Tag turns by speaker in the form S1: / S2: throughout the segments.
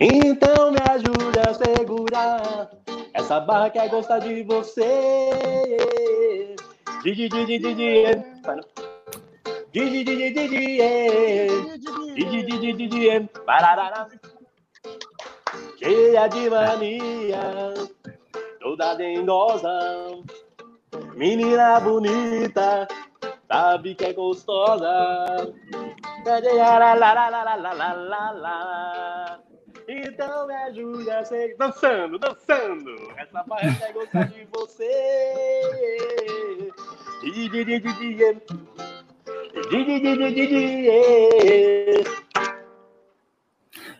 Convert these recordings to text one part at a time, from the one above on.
S1: Então me ajude a segurar essa barra quer gostar de você. Didi, didi, didi, Didi, didi, didi, Didi, didi, didi, Cheia de mania, toda dengosa, menina bonita, sabe que é gostosa. Então me ajude a ser. Dançando, dançando! Essa barra quer gostar de você.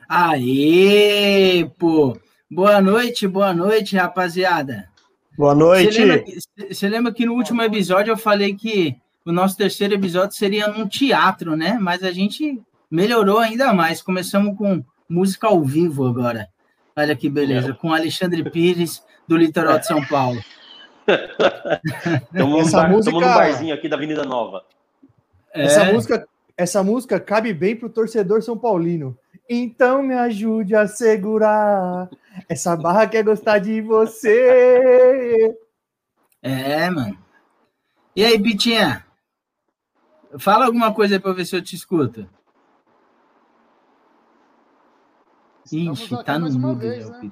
S2: Aê, pô! Boa noite, boa noite, rapaziada.
S1: Boa noite.
S2: Você lembra, você lembra que no último episódio eu falei que o nosso terceiro episódio seria num teatro, né? Mas a gente melhorou ainda mais. Começamos com música ao vivo agora. Olha que beleza, com Alexandre Pires, do litoral de São Paulo.
S1: Estamos bar, música... no barzinho aqui da Avenida Nova.
S3: É... Essa, música, essa música cabe bem pro torcedor São Paulino. Então me ajude a segurar. Essa barra quer gostar de você.
S2: É, mano. E aí, Pitinha? Fala alguma coisa aí pra ver se eu te escuto.
S4: Ixi, tá no mudo. Vez, né?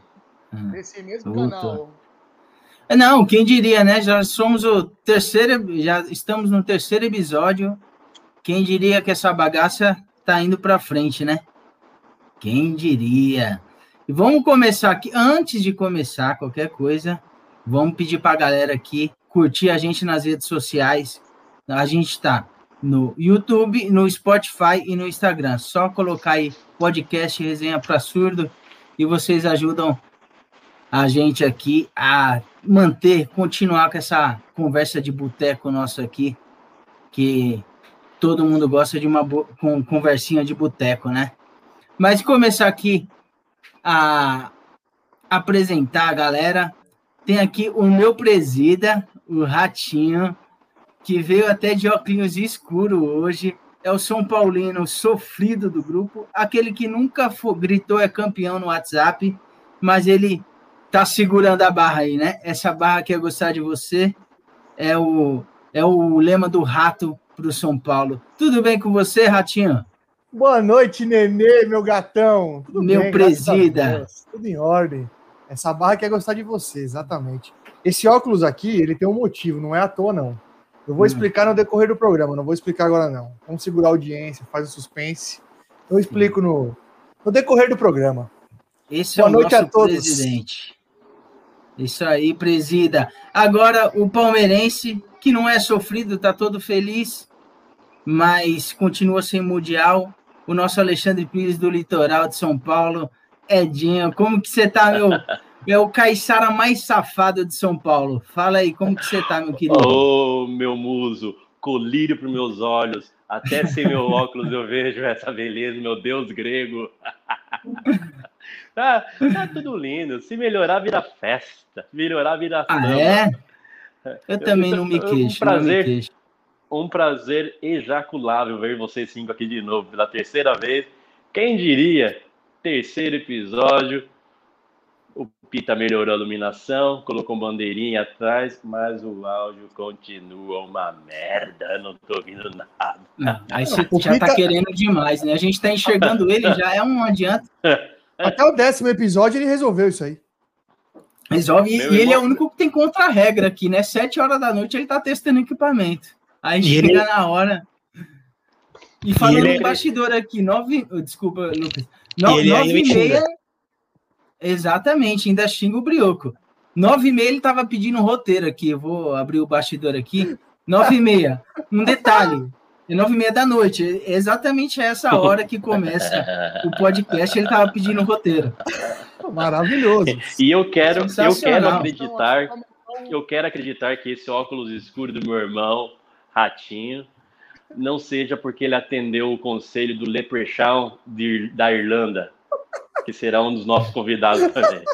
S4: ah, Nesse mesmo Voltou. canal.
S2: É, não, quem diria, né? Já somos o terceiro, já estamos no terceiro episódio. Quem diria que essa bagaça tá indo para frente, né? Quem diria? E vamos começar aqui. Antes de começar qualquer coisa, vamos pedir para a galera aqui curtir a gente nas redes sociais. A gente está no YouTube, no Spotify e no Instagram. Só colocar aí podcast Resenha para Surdo e vocês ajudam a gente aqui a manter, continuar com essa conversa de boteco nossa aqui, que todo mundo gosta de uma com conversinha de boteco, né? Mas começar aqui a apresentar a galera, tem aqui o meu presida, o Ratinho, que veio até de óculos escuro hoje. É o São Paulino sofrido do grupo, aquele que nunca for, gritou é campeão no WhatsApp, mas ele tá segurando a barra aí, né? Essa barra que é gostar de você é o, é o lema do rato para o São Paulo. Tudo bem com você, Ratinho?
S3: Boa noite, Nenê, meu gatão. Tudo
S2: meu bem, presida.
S3: Tudo em ordem. Essa barra quer gostar de você, exatamente. Esse óculos aqui, ele tem um motivo, não é à toa, não. Eu vou hum. explicar no decorrer do programa, não vou explicar agora não. Vamos segurar a audiência, faz o suspense. Eu explico no, no decorrer do programa.
S2: Esse Boa é o noite nosso a todos. presidente. Isso aí, presida. Agora o palmeirense, que não é sofrido, tá todo feliz, mas continua sem mundial. O nosso Alexandre Pires do litoral de São Paulo. Edinho, como que você tá, meu é o caiçara mais safado de São Paulo. Fala aí, como que você tá, meu querido?
S1: Ô, oh, meu muso, colírio para meus olhos. Até sem meu óculos eu vejo essa beleza, meu Deus grego. tá, tá tudo lindo. Se melhorar, vira festa. Melhorar, vira
S2: ah, é? Eu também não me queixo.
S1: Um prazer, queixo. um prazer ejaculável ver vocês cinco aqui de novo pela terceira vez. Quem diria? Terceiro episódio Pita melhorou a iluminação, colocou bandeirinha atrás, mas o áudio continua uma merda, não tô ouvindo nada.
S2: Não, aí você já Pita... tá querendo demais, né? A gente tá enxergando ele, já é um adianto.
S3: Até o décimo episódio ele resolveu isso aí.
S2: Resolve, e, irmão... ele é o único que tem contra-regra aqui, né? Sete horas da noite ele tá testando equipamento. Aí e chega ele... na hora. E falando no é... bastidor aqui, nove. Desculpa, Lucas. No, é nove e meia. Exatamente, ainda xinga o Brioco. Nove e meia ele estava pedindo um roteiro aqui. Eu vou abrir o bastidor aqui. Nove e meia. Um detalhe. É nove e meia da noite. É exatamente essa hora que começa o podcast. Ele estava pedindo um roteiro.
S3: Maravilhoso.
S1: E eu quero, eu quero acreditar, eu quero acreditar que esse óculos escuro do meu irmão, Ratinho, não seja porque ele atendeu o conselho do Leprechaun de, da Irlanda que será um dos nossos convidados também.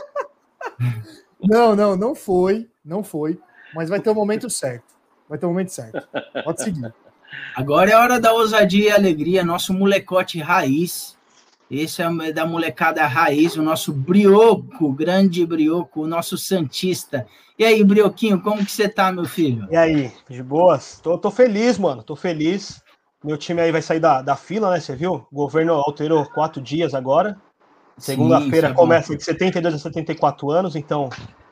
S3: Não, não, não foi, não foi, mas vai ter o um momento certo. Vai ter o um momento certo. Pode seguir.
S2: Agora é hora da ousadia e alegria, nosso molecote raiz. Esse é da molecada raiz, o nosso brioco, grande brioco, o nosso santista. E aí, brioquinho, como que você tá, meu filho?
S5: E aí, de boas? Tô, tô feliz, mano, tô feliz. Meu time aí vai sair da, da fila, né? Você viu? O governo alterou quatro dias agora. Segunda-feira é começa de 72 a 74 anos, então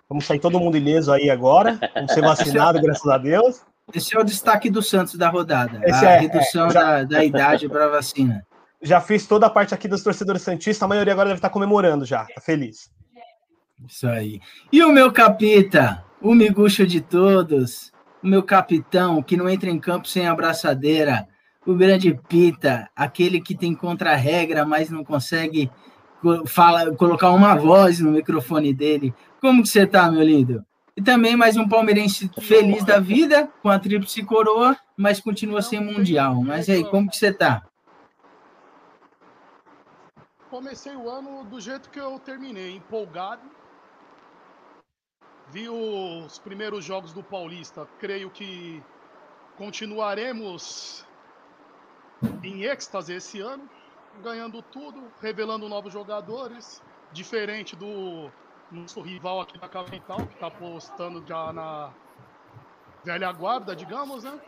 S5: vamos sair todo mundo ileso aí agora. Vamos ser vacinados, graças a Deus.
S2: Esse é o destaque do Santos da rodada. Esse a é, redução é, já... da, da idade para vacina.
S5: Já fiz toda a parte aqui dos torcedores santistas, a maioria agora deve estar comemorando já, tá feliz.
S2: Isso aí. E o meu capita, o miguxo de todos, o meu capitão, que não entra em campo sem abraçadeira, o grande Pita, aquele que tem contra-regra, mas não consegue fala, colocar uma voz no microfone dele. Como que você tá, meu lindo? E também mais um palmeirense feliz da vida, com a tríplice coroa, mas continua sem mundial. Mas aí, como que você tá?
S4: comecei o ano do jeito que eu terminei, empolgado. Vi os primeiros jogos do Paulista. Creio que continuaremos em êxtase esse ano, ganhando tudo, revelando novos jogadores, diferente do nosso rival aqui da capital, que está apostando já na velha guarda, digamos, né?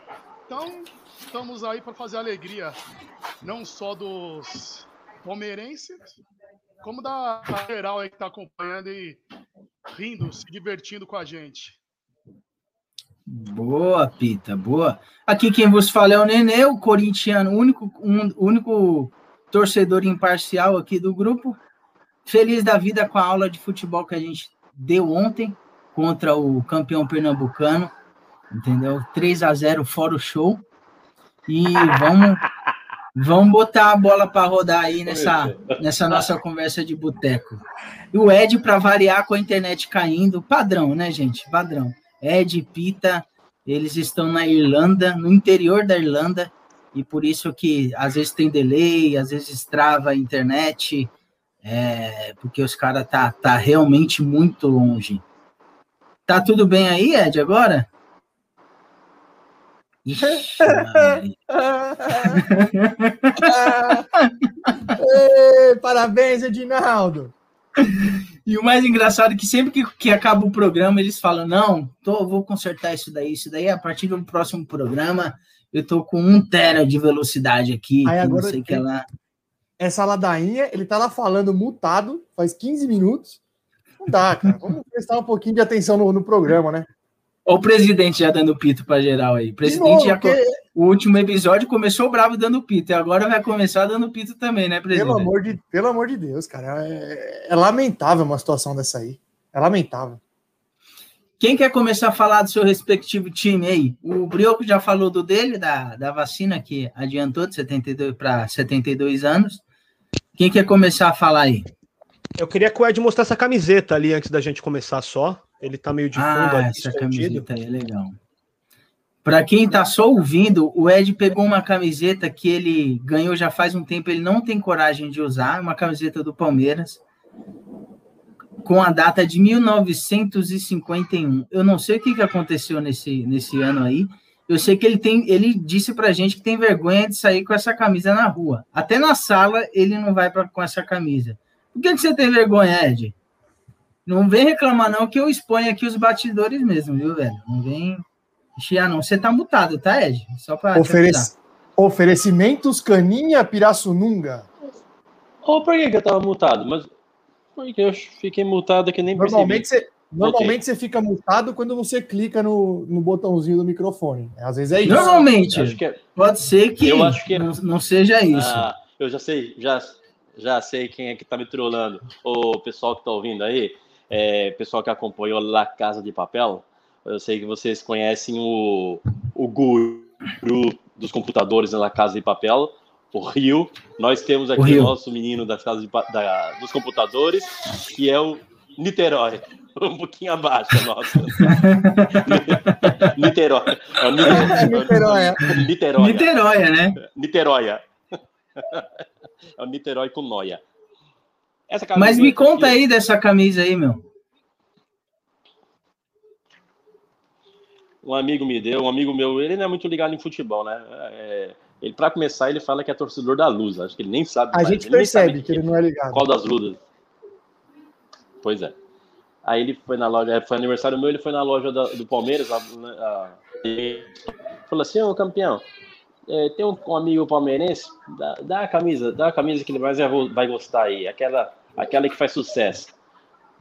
S4: Então, estamos aí para fazer alegria, não só dos palmeirense, como da geral aí que tá acompanhando e rindo, se divertindo com a gente.
S2: Boa, Pita, boa. Aqui quem vos fala é o Nenê, o corintiano, único, um, único torcedor imparcial aqui do grupo. Feliz da vida com a aula de futebol que a gente deu ontem contra o campeão pernambucano, entendeu? 3 a 0 fora o show. E vamos Vamos botar a bola para rodar aí nessa, nessa nossa conversa de boteco. E o Ed, para variar com a internet caindo, padrão, né, gente? Padrão. Ed, Pita, eles estão na Irlanda, no interior da Irlanda, e por isso que às vezes tem delay, às vezes trava a internet, é, porque os caras tá, tá realmente muito longe. Tá tudo bem aí, Ed, agora?
S3: Ixi, Ei, parabéns, Edinaldo!
S2: E o mais engraçado é que sempre que, que acaba o programa, eles falam: não, tô, vou consertar isso daí, isso daí, a partir do próximo programa, eu tô com um tera de velocidade aqui,
S3: Aí, agora, não sei que lá. Essa ladainha, ele tá lá falando mutado, faz 15 minutos. Não dá, cara. Vamos prestar um pouquinho de atenção no, no programa, né?
S2: Olha o presidente já dando pito para geral aí. O presidente novo, já. Porque... O último episódio começou bravo dando pito, e agora vai começar dando pito também, né, presidente?
S3: Pelo amor de, pelo amor de Deus, cara. É, é lamentável uma situação dessa aí. É lamentável.
S2: Quem quer começar a falar do seu respectivo time aí? O Brioco já falou do dele, da, da vacina que adiantou de 72 para 72 anos. Quem quer começar a falar aí?
S5: Eu queria que o Ed mostrasse essa camiseta ali antes da gente começar só. Ele tá meio de fundo
S2: ah, ali, essa escondido. camiseta aí é legal. Para quem tá só ouvindo, o Ed pegou uma camiseta que ele ganhou já faz um tempo, ele não tem coragem de usar, uma camiseta do Palmeiras, com a data de 1951. Eu não sei o que, que aconteceu nesse, nesse ano aí. Eu sei que ele tem, ele disse pra gente que tem vergonha de sair com essa camisa na rua. Até na sala ele não vai pra, com essa camisa. Por que, que você tem vergonha, Ed? Não vem reclamar, não, que eu exponho aqui os batidores mesmo, viu, velho? Não vem chiar, não. Você tá mutado, tá, Ed? Só
S3: para Oferec... Oferecimentos Caninha Pirassununga.
S1: Oh, por que, que eu tava mutado? Mas porque eu fiquei mutado que nem
S3: normalmente percebi. Você, normalmente você fica mutado quando você clica no, no botãozinho do microfone. Às vezes é isso.
S2: Normalmente. É... Pode ser que, eu acho que não, não seja isso. Ah,
S1: eu já sei, já, já sei quem é que tá me trollando. O pessoal que tá ouvindo aí é, pessoal que acompanhou La Casa de Papel, eu sei que vocês conhecem o, o guru dos computadores na Casa de Papel, o Rio. Nós temos aqui o, o nosso menino das casas de, da, dos computadores, que é o Niterói. Um pouquinho abaixo, nossa. Niterói. É o
S2: Niterói. Niterói. Niterói, né?
S1: Niterói. É o Niterói com noia.
S2: Mas me conta aqui, aí dessa camisa aí, meu.
S1: Um amigo me deu, um amigo meu, ele não é muito ligado em futebol, né? É, Ele, para começar, ele fala que é torcedor da Luz. Acho que ele nem sabe.
S3: A
S1: mais.
S3: gente
S1: Ele
S3: percebe que ele não é ligado.
S1: Qual das lutas? Pois é. Aí ele foi na loja, foi aniversário meu, ele foi na loja da- do Palmeiras, a- a- e falou assim, ô campeão, é, tem um, um amigo palmeirense, dá, dá a camisa, dá a camisa que ele mais vai, vai gostar aí, aquela, aquela que faz sucesso.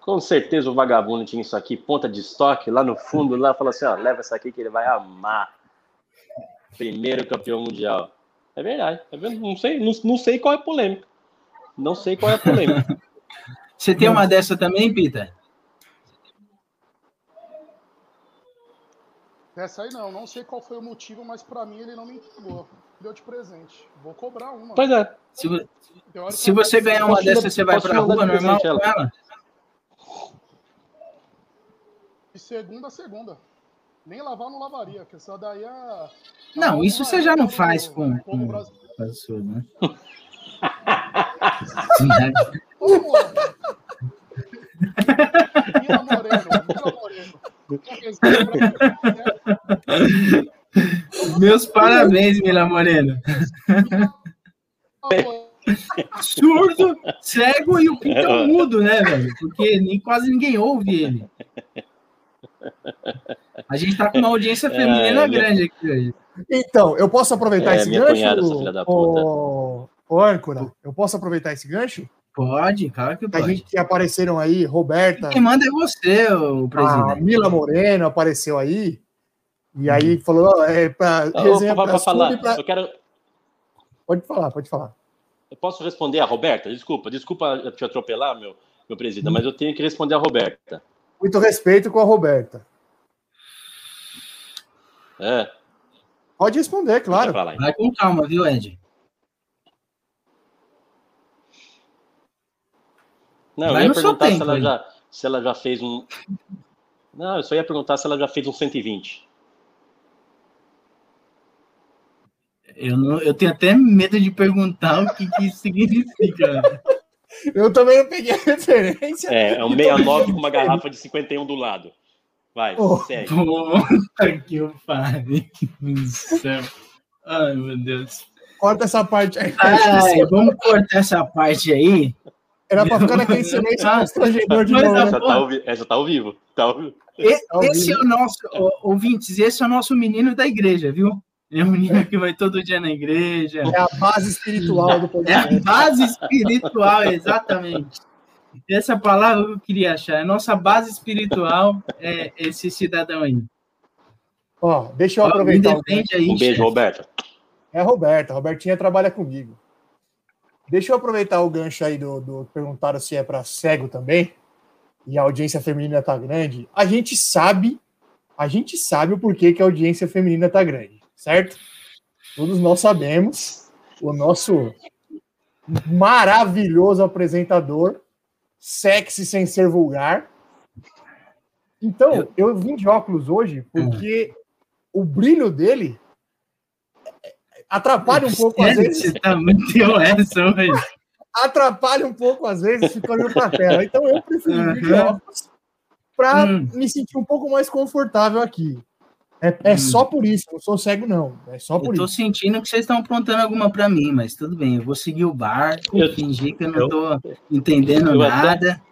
S1: Com certeza o vagabundo tinha isso aqui, ponta de estoque, lá no fundo, lá, falou assim, ó, leva essa aqui que ele vai amar. Primeiro campeão mundial. É verdade, é verdade. Não, sei, não, não sei qual é a polêmica. Não sei qual é a polêmica.
S2: Você tem uma dessa também, Pita?
S4: Essa aí não, não sei qual foi o motivo, mas pra mim ele não me entregou. Deu de presente. Vou cobrar uma.
S1: Pois é,
S2: Se, se você ganhar uma dessa, você vai pra
S1: te mandar
S2: rua normal com
S1: ela?
S2: ela?
S4: De segunda a segunda. Nem lavar não lavaria, porque essa daí é.
S2: Não, isso você já não faz com- com-. Com a né?
S4: Ô, amor. Mila Moreno, Mila Moreno.
S2: Meus parabéns, Mila Moreno. Surdo, cego e o pintão mudo, né, velho? Porque nem, quase ninguém ouve ele. A gente tá com uma audiência feminina
S1: É, minha-
S2: grande aqui hoje.
S3: Então, eu posso aproveitar
S1: É,
S3: esse
S1: minha
S3: gancho?
S1: cunhada, essa filha da puta.
S3: Ô, ô, âncora, eu posso aproveitar esse gancho?
S2: Pode, claro que
S3: A
S2: pode.
S3: gente que apareceram aí, Roberta,
S2: Quem manda é você, o
S3: a
S2: presidente.
S3: Mila Moreno apareceu aí, e aí falou, ó, é pra resenha
S1: pra,
S3: pra
S1: falar,
S3: pra-
S1: eu quero.
S3: Pode falar, pode falar.
S1: Eu posso responder a Roberta? Desculpa, desculpa te atropelar, meu, meu presidente, mas eu tenho que responder a Roberta.
S3: Muito respeito com a Roberta.
S1: É,
S3: Pode responder, claro.
S2: Vai com calma, viu, Ed?
S1: Não,
S2: Vai
S1: eu ia perguntar se
S2: tempo
S1: ela,
S2: aí.
S1: já, se ela já fez um. Não, eu só ia perguntar se ela já fez um 120.
S2: Eu, não, eu tenho até medo de perguntar o que, que isso significa.
S3: Eu também não peguei a referência.
S1: É, é um 69 com uma garrafa de 51 do lado. Vai,
S3: Oh.
S1: segue.
S2: Puta que eu. Ai, meu Deus.
S3: Corta essa parte aí.
S2: Ai, vamos cortar essa parte aí.
S3: Era pra ficar naquele silêncio constrangedor de novo.
S1: Essa tá, ao essa tá ao vivo. Tá ao vivo.
S2: E-
S3: Ao
S2: Esse
S3: vivo.
S2: é o nosso, ouvintes, esse é o nosso menino da igreja, viu? É um menino que vai todo dia na igreja.
S3: É a base espiritual do
S2: É a
S3: podcast.
S2: base espiritual, exatamente. Essa palavra eu queria achar. A nossa base espiritual é esse cidadão aí.
S3: Ó, deixa eu
S2: Ó,
S3: aproveitar.
S2: defende aí,
S1: Um beijo,
S2: chefe.
S1: Roberta.
S3: É a Roberta. Robertinha trabalha comigo. Deixa eu aproveitar o gancho aí do, do perguntaram se é para cego também. E a audiência feminina tá grande. A gente sabe, a gente sabe o porquê que a audiência feminina tá grande, certo? Todos nós sabemos. O nosso maravilhoso apresentador, sexy sem ser vulgar. Então, eu vim de óculos hoje porque o brilho dele atrapalha um pouco às vezes
S2: Você tá muito essa hoje.
S3: atrapalha um pouco às vezes, fica olhando para a tela. Então eu prefiro vir de
S2: Uhum.
S3: óculos para
S2: Hum.
S3: me sentir um pouco mais confortável aqui. É, é
S2: Hum.
S3: só por isso, não sou cego, não. É só
S2: Eu
S3: por
S2: tô
S3: isso.
S2: sentindo que vocês estão aprontando alguma pra mim, mas tudo bem. Eu vou seguir o barco,
S1: Eu-
S2: fingir que eu não
S1: eu-
S2: tô entendendo
S1: eu até-
S2: nada.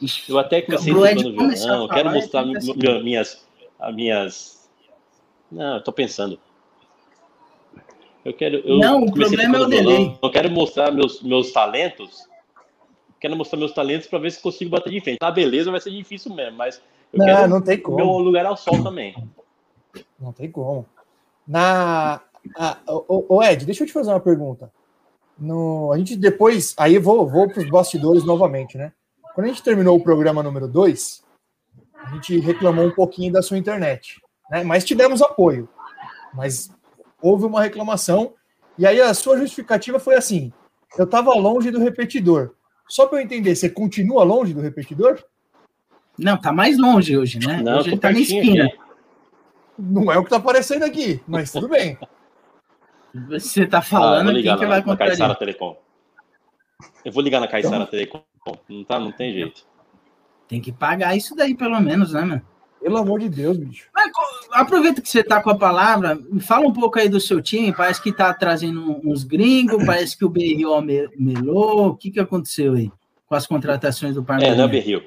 S2: Ixi,
S1: Eu até
S2: começar a
S1: violão, eu quero mostrar
S2: assim.
S1: mi- minhas, as minhas. Não, eu tô pensando. Eu quero. Eu
S2: Não, o problema é o delay.
S1: Eu quero mostrar meus, meus talentos. Quero mostrar meus talentos para ver se consigo bater de frente. Na beleza vai ser difícil mesmo, mas eu
S3: Não,
S1: quero
S3: não tem como.
S1: meu lugar ao sol também.
S3: Não tem como. Na. a- o, o Ed, deixa eu te fazer uma pergunta. No, a gente depois. Aí eu vou, vou para os bastidores novamente, né? Quando a gente terminou o programa número 2, a gente reclamou um pouquinho da sua internet, né? Mas tivemos apoio. Mas houve uma reclamação. E aí a sua justificativa foi assim: eu estava longe do repetidor. Só para eu entender, você continua longe do repetidor?
S2: Não, tá mais longe hoje, né?
S1: Não,
S2: hoje ele tá na esquina.
S1: aqui.
S3: Não é o que está aparecendo aqui, mas tudo bem.
S2: Você tá
S1: Ah,
S2: falando quem
S1: ligar
S2: que
S1: na,
S2: vai
S1: na Caixara
S2: contrariar.
S1: Telecom. Eu vou ligar na Caixara Telecom. Não, tá, não tem jeito.
S2: Tem que pagar isso daí, pelo menos, né, mano?
S3: Pelo amor de Deus, bicho.
S2: Mas, aproveita que você está com a palavra, fala um pouco aí do seu time. Parece que está trazendo uns gringos, parece que o Berril melou. O que, que aconteceu aí com as contratações do
S1: Parmeira? É, não é o Berril.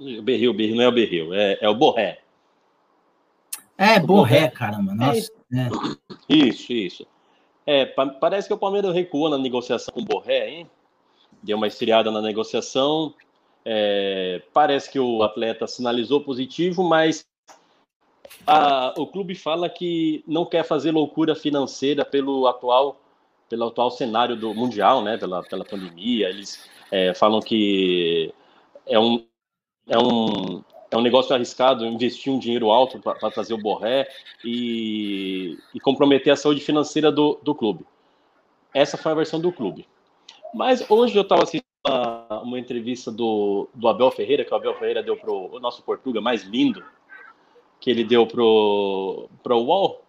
S1: O Berril, Berril não é o Berril, é, é o Borré.
S2: É, Borré, caramba. Nossa. É.
S1: Isso, isso. É, parece que o Palmeiras recuou na negociação com o Borré, hein? Deu uma esfriada na negociação. É, parece que o atleta sinalizou positivo, mas a, o clube fala que não quer fazer loucura financeira pelo atual, pelo atual cenário do mundial, né? Pela, pela pandemia. Eles é, falam que é um, é um é um negócio arriscado investir um dinheiro alto para trazer o Borré e, e, comprometer a saúde financeira do, do clube. Essa foi a versão do clube. Mas hoje eu estava assistindo uma, uma, entrevista do, do Abel Ferreira, que o Abel Ferreira deu para o nosso Portuga mais lindo, que ele deu para o UOL,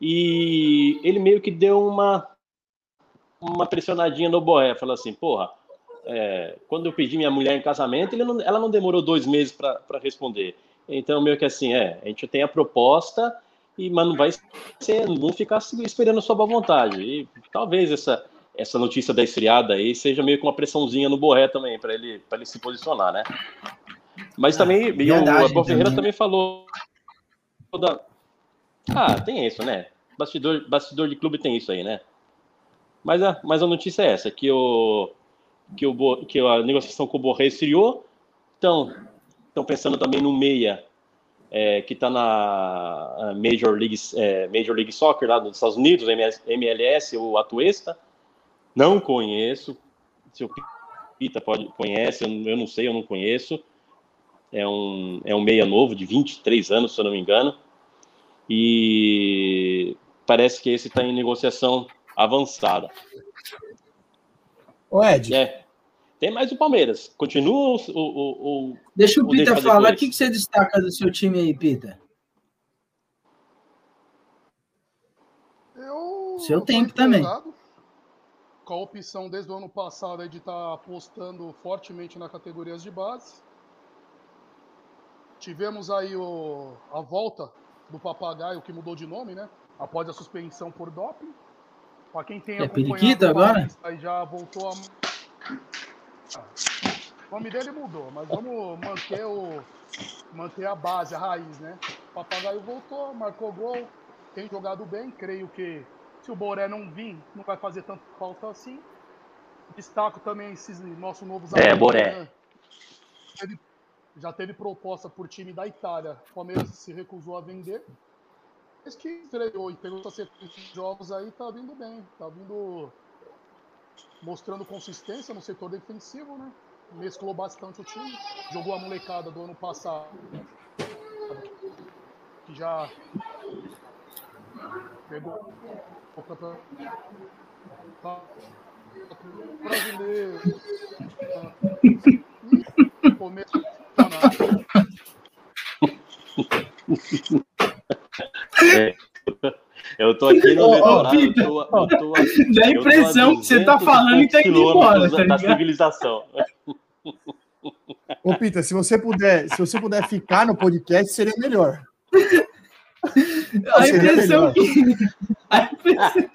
S1: e ele meio que deu uma, uma pressionadinha no Borré, falou assim, porra, é, quando eu pedi minha mulher em casamento, não, ela não demorou dois meses para responder. Então, meio que assim, é, a gente tem a proposta, e, mas não vai ser, não ficar esperando a sua boa vontade. E talvez essa, essa notícia da esfriada aí seja meio que uma pressãozinha no Borré também, para ele, ele se posicionar, né? Mas também, ah, verdade, o Abel Ferreira também falou. Da... Ah, tem isso, né? Bastidor, bastidor de clube tem isso aí, né? Mas a, mas a notícia é essa, que o que, o, que a negociação com o Borré esfriou. Então, estão pensando também no meia, é, que está na Major League, é, Major League Soccer lá nos Estados Unidos, MLS, o Atuesta. Não conheço. Se o Pita pode, conhece, eu não sei, eu não conheço. É um, é um meia novo, de 23 anos, se eu não me engano. E parece que esse está em negociação avançada.
S3: O Ed.
S1: É. Tem mais o Palmeiras. Continua o. o,
S2: o Deixa o, Pita falar. O que, que você destaca do seu time aí, Pita?
S4: Eu
S2: seu tempo também.
S4: Com a opção desde o ano passado de estar tá apostando fortemente na categorias de base. Tivemos aí o, a volta do papagaio que mudou de nome, né? Após a suspensão por doping. Para quem tem
S2: é periquito agora?
S4: Aí já voltou a. O nome dele mudou, mas vamos manter o manter a base, a raiz, né? O papagaio voltou, marcou gol, tem jogado bem, creio que se o Boré não vir, não vai fazer tanto falta assim. Destaco também esses nossos novos
S1: É, Boré. Né?
S4: Ele já teve proposta por time da Itália. O Palmeiras se recusou a vender desde que estreou e pegou essa jogos aí, tá vindo bem. Tá vindo mostrando consistência no setor defensivo, né? Mesclou bastante o time. Jogou a molecada do ano passado. Que já pegou o campeonato brasileiro.
S1: É. Eu tô aqui no litoral, eu tô, eu tô,
S2: Dá a impressão que você tá falando e tá indo embora, tá
S1: da civilização.
S3: Ô, Pita, se você puder, se você puder ficar no podcast, seria melhor.
S2: A impressão que. A impressão...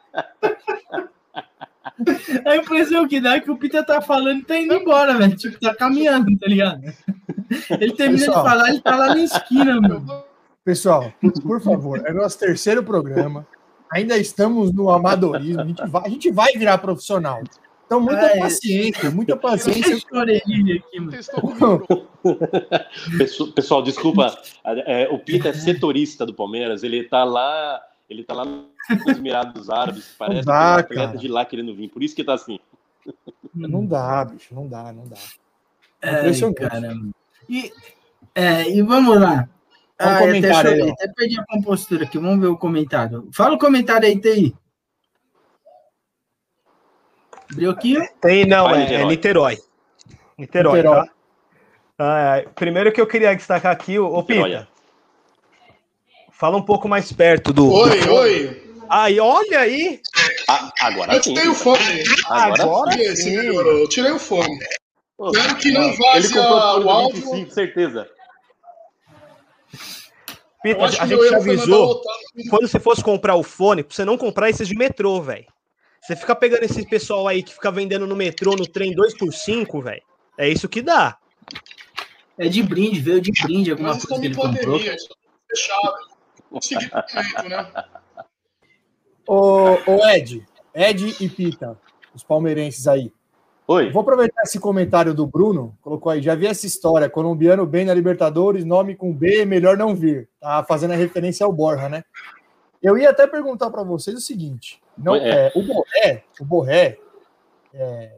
S2: a impressão que dá é que o Pita tá falando e tá indo embora, velho. Tipo, tá caminhando, tá ligado? Ele termina Pessoal. de falar, ele tá lá na esquina, mano.
S3: Pessoal, por favor, é nosso terceiro programa. Ainda estamos no amadorismo. A gente vai, a gente vai virar profissional. Então, muita é, paciência, muita paciência.
S1: Pessoal, desculpa. É, o Pita é setorista do Palmeiras. Ele tá lá, ele tá lá nos Emirados Árabes. Parece não dá, que é um de lá querendo vir. Por isso que tá assim.
S3: Não dá, bicho. Não dá, não dá.
S2: É, caramba. E, é, e vamos lá. Um ah, comentário até, aí, até perdi a compostura aqui. Vamos ver o comentário. Fala o comentário aí, TI. Brioquinho?
S5: Tem, não, é, é, Niterói. Niterói, Niterói. tá? Ah, primeiro que eu queria destacar aqui, o, Pita. Fala um pouco mais perto do.
S4: Oi, do... oi.
S5: Aí, olha aí.
S1: Ah, agora
S4: eu tirei o fone.
S5: Agora, agora sim. sim.
S4: Eu tirei o fone. Espero que não vaze o áudio.
S1: certeza.
S5: Pita, a gente te avisou quando você fosse comprar o fone, pra você não comprar esses de metrô, velho. Você fica pegando esse pessoal aí que fica vendendo no metrô, no trem 2 por 5 velho. É isso que dá.
S2: É de brinde, veio de brinde alguma
S4: Mas
S2: coisa que ele comprou.
S4: pandemia, isso é fechado. Consegui né?
S3: Ô, ô Ed, Ed e Pita, os palmeirenses aí.
S1: Oi.
S3: Vou aproveitar esse comentário do Bruno, colocou aí, já vi essa história, colombiano bem na Libertadores, nome com B, melhor não vir. Tá fazendo a referência ao Borja, né? Eu ia até perguntar para vocês o seguinte, não,
S1: É.
S3: é, o Borré, o Borré é,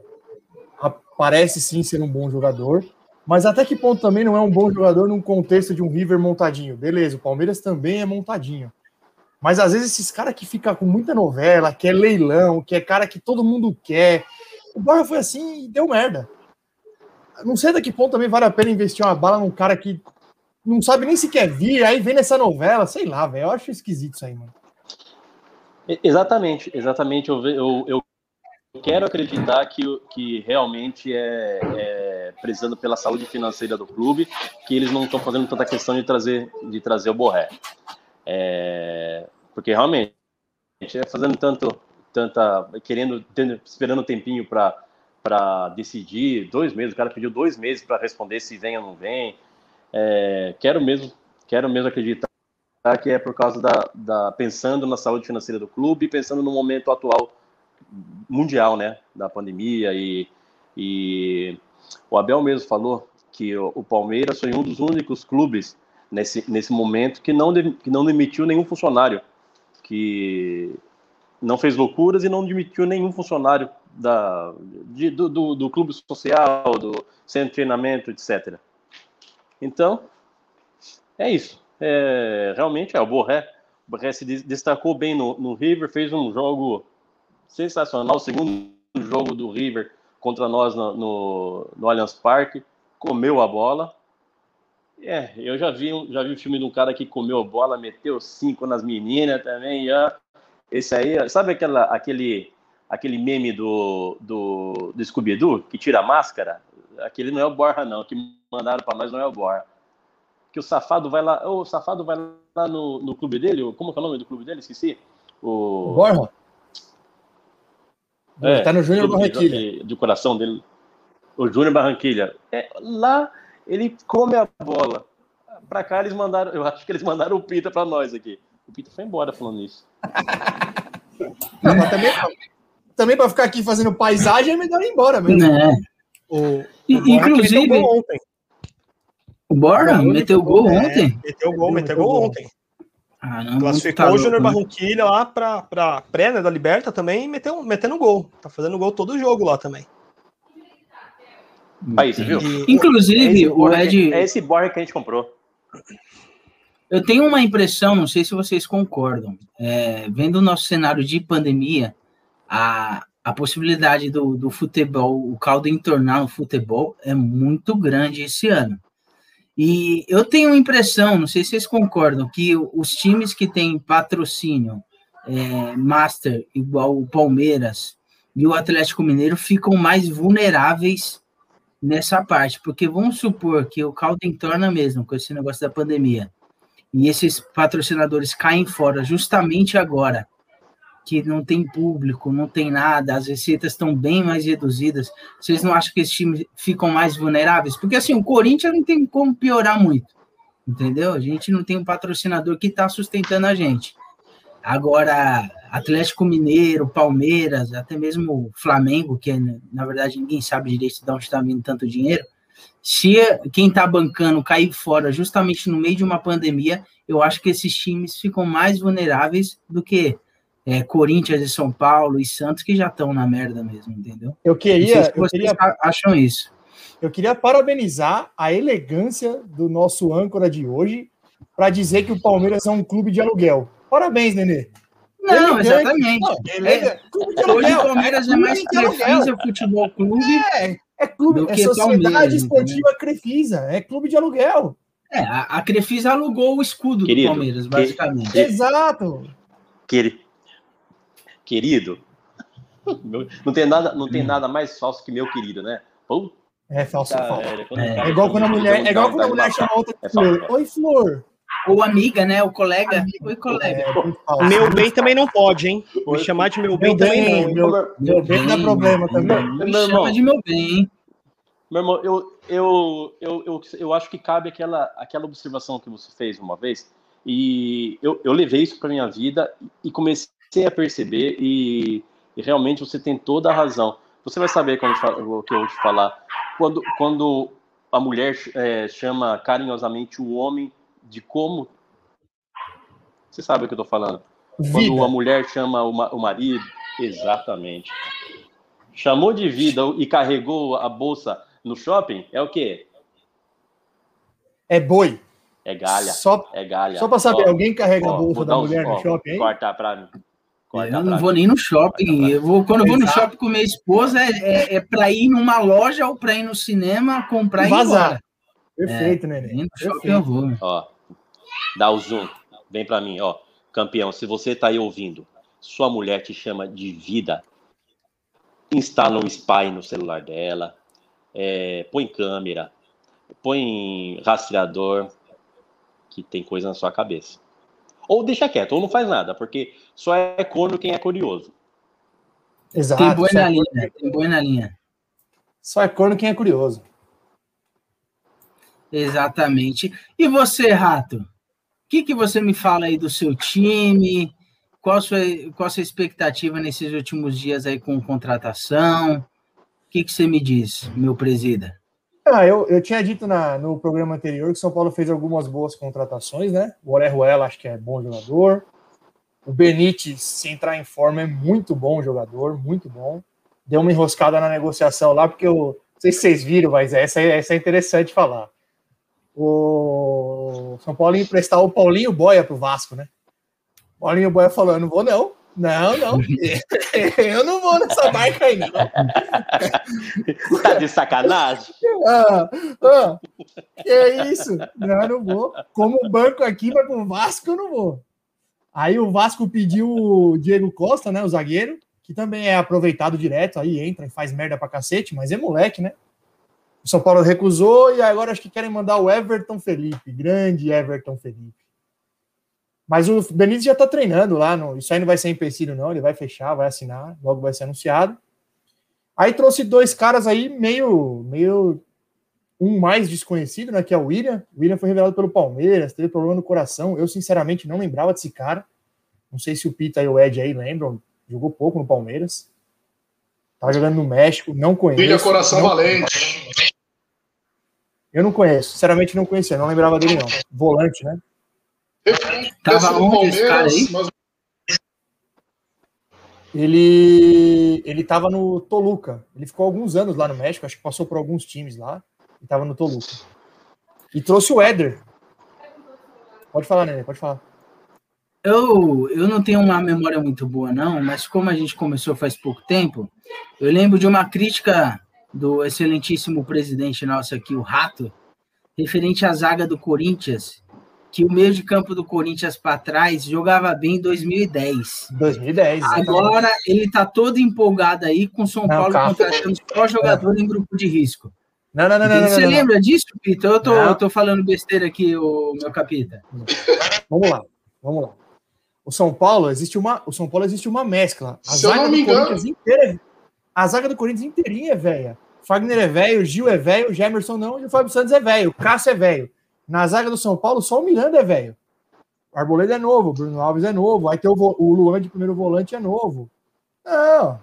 S3: parece sim ser um bom jogador, mas até que ponto também não é um bom jogador num contexto de um River montadinho? Beleza, o Palmeiras também é montadinho. Mas às vezes esses caras que ficam com muita novela, que é leilão, que é cara que todo mundo quer. O Borja foi assim e deu merda. Não sei até que ponto também vale a pena investir uma bala num cara que não sabe nem se quer vir, aí vem nessa novela, sei lá, velho. Eu acho esquisito isso aí, mano.
S1: Exatamente, exatamente. Eu, eu, eu quero acreditar que, que realmente é, é prezando pela saúde financeira do clube, que eles não estão fazendo tanta questão de trazer, de trazer o Borré. É, porque realmente, é fazendo tanto, tanta, querendo, tendo, esperando um tempinho para decidir, dois meses, o cara pediu dois meses para responder se vem ou não vem. É, quero mesmo, quero mesmo acreditar que é por causa da, da pensando na saúde financeira do clube, pensando no momento atual mundial, né, da pandemia e, e o Abel mesmo falou que o, o Palmeiras foi um dos únicos clubes nesse, nesse momento que não que não demitiu nenhum funcionário, que não fez loucuras e não demitiu nenhum funcionário da, de- do, do, do clube social, do centro de treinamento, etc. Então, é isso. É, realmente é o Borré. O Borré se des- destacou bem no, no River, fez um jogo sensacional. O segundo jogo do River contra nós no, no, no Allianz Parque, comeu a bola. É, eu já vi, já vi o filme de um cara que comeu a bola, meteu cinco nas meninas também. ó. Esse aí, sabe aquela, aquele, aquele meme do, do, do Scooby-Doo que tira a máscara? Aquele não é o Borja, não. Que mandaram para nós não é o Borja que o safado vai lá, o safado vai lá no, no clube dele, como que é o nome do clube dele? Esqueci.
S3: O
S1: O
S3: Borja?
S1: É,
S3: tá no Júnior Barranquilha.
S1: de, coração dele. O Júnior Barranquilha. É, lá ele come a bola. Pra cá eles mandaram, eu acho que eles mandaram o Pita pra nós aqui. O Pita foi embora falando isso.
S3: Não, mas também, também para ficar aqui fazendo paisagem é melhor ir embora mesmo.
S2: Né?
S5: O, o
S2: inclusive-
S5: ontem.
S2: O Borja meteu gol
S5: É,
S2: ontem?
S5: Meteu gol, meteu
S3: Meteu
S5: gol ontem.
S2: Não,
S5: Classificou
S2: tá
S5: o Júnior
S2: né?
S5: Barranquilha lá pra, pra pré né, da Liberta também, e meteu, metendo gol. Tá fazendo gol todo jogo lá também.
S1: Aí, você viu?
S5: E-
S1: É
S2: Inclusive,
S1: esse
S2: o Ed,
S1: é esse Borja que a gente comprou.
S2: eu tenho uma impressão, não sei se vocês concordam, é, vendo o nosso cenário de pandemia, a, a possibilidade do, do futebol, o caldo entornar no futebol é muito grande esse ano. E eu tenho a impressão, não sei se vocês concordam, que os times que têm patrocínio é, master, igual o Palmeiras e o Atlético Mineiro, ficam mais vulneráveis nessa parte, porque vamos supor que o caldo entorna mesmo com esse negócio da pandemia, e esses patrocinadores caem fora justamente agora, que não tem público, não tem nada, as receitas estão bem mais reduzidas. Vocês não acham que esses times ficam mais vulneráveis? Porque assim, o Corinthians não tem como piorar muito, entendeu? A gente não tem um patrocinador que está sustentando a gente. Agora, Atlético Mineiro, Palmeiras, até mesmo Flamengo, que na verdade ninguém sabe direito de onde está vindo tanto dinheiro, se quem está bancando cair fora justamente no meio de uma pandemia, eu acho que esses times ficam mais vulneráveis do que é, Corinthians e São Paulo e Santos, que já estão na merda mesmo, entendeu?
S3: Eu queria,
S2: se
S3: eu
S2: vocês
S3: queria,
S2: acham isso.
S3: eu queria parabenizar a elegância do nosso âncora de hoje para dizer que o Palmeiras é um clube de aluguel. Parabéns, Nenê.
S2: Não,
S3: Elegante.
S2: exatamente.
S3: Não, elega- clube de
S2: Hoje
S3: aluguel.
S2: o Palmeiras é mais
S3: clube de aluguel.
S2: Crefisa Futebol Clube.
S3: É, é clube,
S2: do
S3: é
S2: que
S3: Sociedade Esportiva Crefisa, é clube de aluguel.
S2: É, a, a Crefisa alugou o escudo
S1: Querido,
S2: do Palmeiras,
S1: que-
S2: basicamente.
S1: que-
S3: Exato.
S1: Queri- Querido. Meu- Não tem, nada, não tem nada mais falso que meu querido, né? Puta
S3: É falso, falso.
S2: É.
S1: cara
S3: É igual quando a mulher, é igual quando a mulher chama outra
S1: É
S3: de flor.
S1: falso.
S3: Oi, flor.
S2: ou amiga, né? O colega. Amigo, Oi, colega.
S5: É, meu bem também não pode, hein? Me chamar de meu bem, meu também bem, não.
S3: Meu, meu bem não dá problema também.
S2: Me meu chama de meu bem, hein?
S1: Meu irmão, eu, eu, eu, eu, eu acho que cabe aquela, aquela observação que você fez uma vez, e eu, eu levei isso para minha vida e comecei a perceber, e, e realmente você tem toda a razão. Você vai saber quando, o que eu vou te falar. Quando, quando a mulher é, chama carinhosamente o homem de como. Você sabe o que eu estou falando. Vida. Quando a mulher chama o, ma o marido, exatamente. Chamou de vida e carregou a bolsa no shopping, é o quê?
S3: É boi.
S1: É galha.
S3: Só,
S1: é galha.
S3: Só para saber, ó, alguém carrega ó, a bolsa da mulher no shopping, hein?
S1: Cortar para mim.
S2: Corta eu não vou nem no shopping. Eu vou, quando eu vou no shopping com minha esposa, é, é, é para ir numa loja ou para ir no cinema, comprar e
S3: vazar. Perfeito, é, neném.
S2: No shopping eu vou.
S1: Ó, dá o zoom. Vem para mim, ó. Campeão, se você tá aí ouvindo, sua mulher te chama de vida, instala um spy no celular dela, é, põe câmera, põe rastreador, que tem coisa na sua cabeça. Ou deixa quieto, ou não faz nada, porque só é corno quem é curioso.
S2: Exato. Tem boa na é linha, tem boa na linha.
S3: Só é corno quem é curioso.
S2: Exatamente. E você, Rato? O que, que você me fala aí do seu time? Qual a, sua, qual a sua expectativa nesses últimos dias aí com contratação? O que, que você me diz, meu presida?
S3: Ah, eu, eu tinha dito na, no programa anterior que o São Paulo fez algumas boas contratações, né? O Orejuela acho que é bom jogador. O Benítez, se entrar em forma, é muito bom jogador, muito bom. Deu uma enroscada na negociação lá, porque eu não sei se vocês viram, mas essa, é, essa é interessante falar. O São Paulo ia emprestar o Paulinho Boia pro Vasco, né? Paulinho Boia falou: eu não vou, não. Não, não. Eu não vou nessa barca aí, não.
S1: Tá de sacanagem?
S3: Ah, ah, que é isso? Não, eu não vou. Como o banco aqui vai pro Vasco, eu não vou. Aí o Vasco pediu o Diego Costa, né? O zagueiro, que também é aproveitado direto, aí entra e faz merda pra cacete, mas é moleque, né? O São Paulo recusou e agora acho que querem mandar o Everton Felipe, grande Everton Felipe. Mas o Benítez já está treinando lá. No, isso aí não vai ser empecilho, não. Ele vai fechar, vai assinar, logo vai ser anunciado. Aí trouxe dois caras aí meio, meio um mais desconhecido, né? Que é o William. O William foi revelado pelo Palmeiras, teve problema no coração. Eu, sinceramente, não lembrava desse cara. Não sei se o Pita e o Ed aí lembram. Jogou pouco no Palmeiras. Tava jogando no México, não conheço.
S4: William Coração Valente.
S3: Eu não conheço, sinceramente não conhecia, não lembrava dele não. Volante, né?
S2: Tava onde esse cara aí? Mas...
S3: Ele, ele tava no Toluca. Ele ficou alguns anos lá no México, acho que passou por alguns times lá. E tava no Toluca. E trouxe o Éder. Pode falar, Nenê, pode falar.
S2: Eu, eu não tenho uma memória muito boa, não, mas como a gente começou faz pouco tempo, eu lembro de uma crítica do excelentíssimo presidente nosso aqui, o Rato, referente à zaga do Corinthians, que o meio de campo do Corinthians para trás jogava bem em 2010.
S3: 2010.
S2: Agora ele está todo empolgado aí com São não, Paulo contratando só jogador em grupo de risco.
S3: Não, não, não, não.
S2: Você
S3: não,
S2: lembra disso, Pita? Eu tô, eu tô falando besteira aqui, o meu capita.
S3: Vamos lá, vamos lá. O São Paulo existe uma, o São Paulo existe uma mescla.
S4: A Se zaga do Corinthians inteira,
S3: a zaga do Corinthians inteirinha é velha. Fagner é velho, Gil é velho, Gemerson não, e o Fábio Santos é velho, Cássio é velho. Na zaga do São Paulo, só o Miranda é velho. O Arboleda é novo, o Bruno Alves é novo, aí tem o, o Luan de primeiro volante é novo. Não.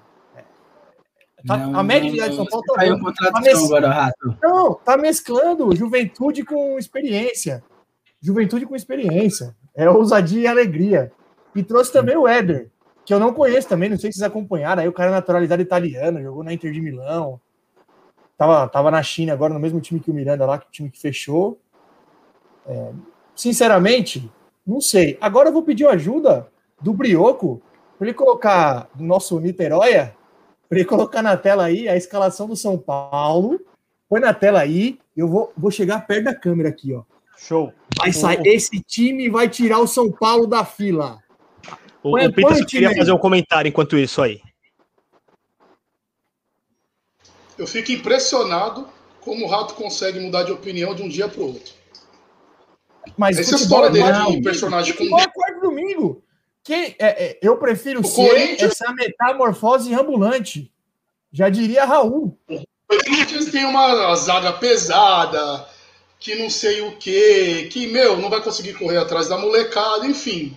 S3: Tá, não a média de idade São Paulo tá, tá, mes... agora, Não, tá mesclando juventude com experiência. Juventude com experiência. É ousadia e alegria. E trouxe também o Éder, que eu não conheço também, não sei se vocês acompanharam. Aí o cara é naturalizado italiano, jogou na Inter de Milão. Tava, tava na China agora, no mesmo time que o Miranda lá, que o time que fechou. É, sinceramente, não sei. Agora eu vou pedir ajuda do Brioco para ele colocar no nosso Niterói, para ele colocar na tela aí a escalação do São Paulo. Põe na tela aí, eu vou, vou chegar perto da câmera aqui, ó.
S5: Show.
S3: Vai sair, esse time vai tirar o São Paulo da fila.
S5: O, põe, o Peter queria fazer um comentário enquanto isso aí.
S4: Eu fico impressionado como o Rato consegue mudar de opinião de um dia para o outro.
S3: Mas
S4: Essa história dele de
S3: não,
S4: personagem com.
S3: futebol é quarto domingo. Quem, é, é, eu prefiro
S4: O
S3: ser
S4: Corinthians-
S3: essa metamorfose ambulante. Já diria Raul.
S4: O Corinthians tem uma zaga pesada, que não sei o quê, que, meu, não vai conseguir correr atrás da molecada, enfim.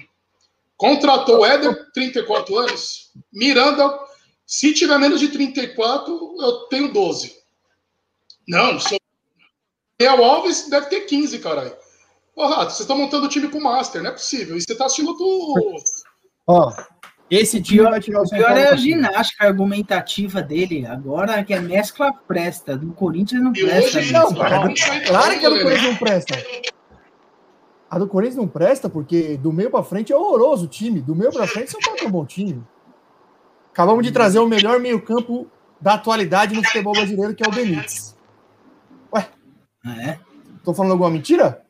S4: Contratou o Éder, 34 anos. Miranda, se tiver menos de 34, eu tenho 12. Não, sou. Daniel Alves deve ter 15, caralho. Ô, Rato, vocês estão montando o time pro Master, não é possível. E você tá assistindo do.
S3: Ó, esse time
S2: pior-
S3: vai tirar o
S2: O
S3: São
S2: pior é a ginástica argumentativa dele. Agora que a mescla presta. Do Corinthians não
S4: E
S2: presta.
S4: hoje-.
S3: Não, cara, do- claro que a do Corinthians não presta. A do Corinthians não presta porque do meio pra frente é horroroso o time. Do meio pra frente São Paulo é um bom time. Acabamos de trazer o melhor meio-campo da atualidade no futebol brasileiro, que é o Benítez.
S2: Ah, é?
S3: Tô falando alguma mentira?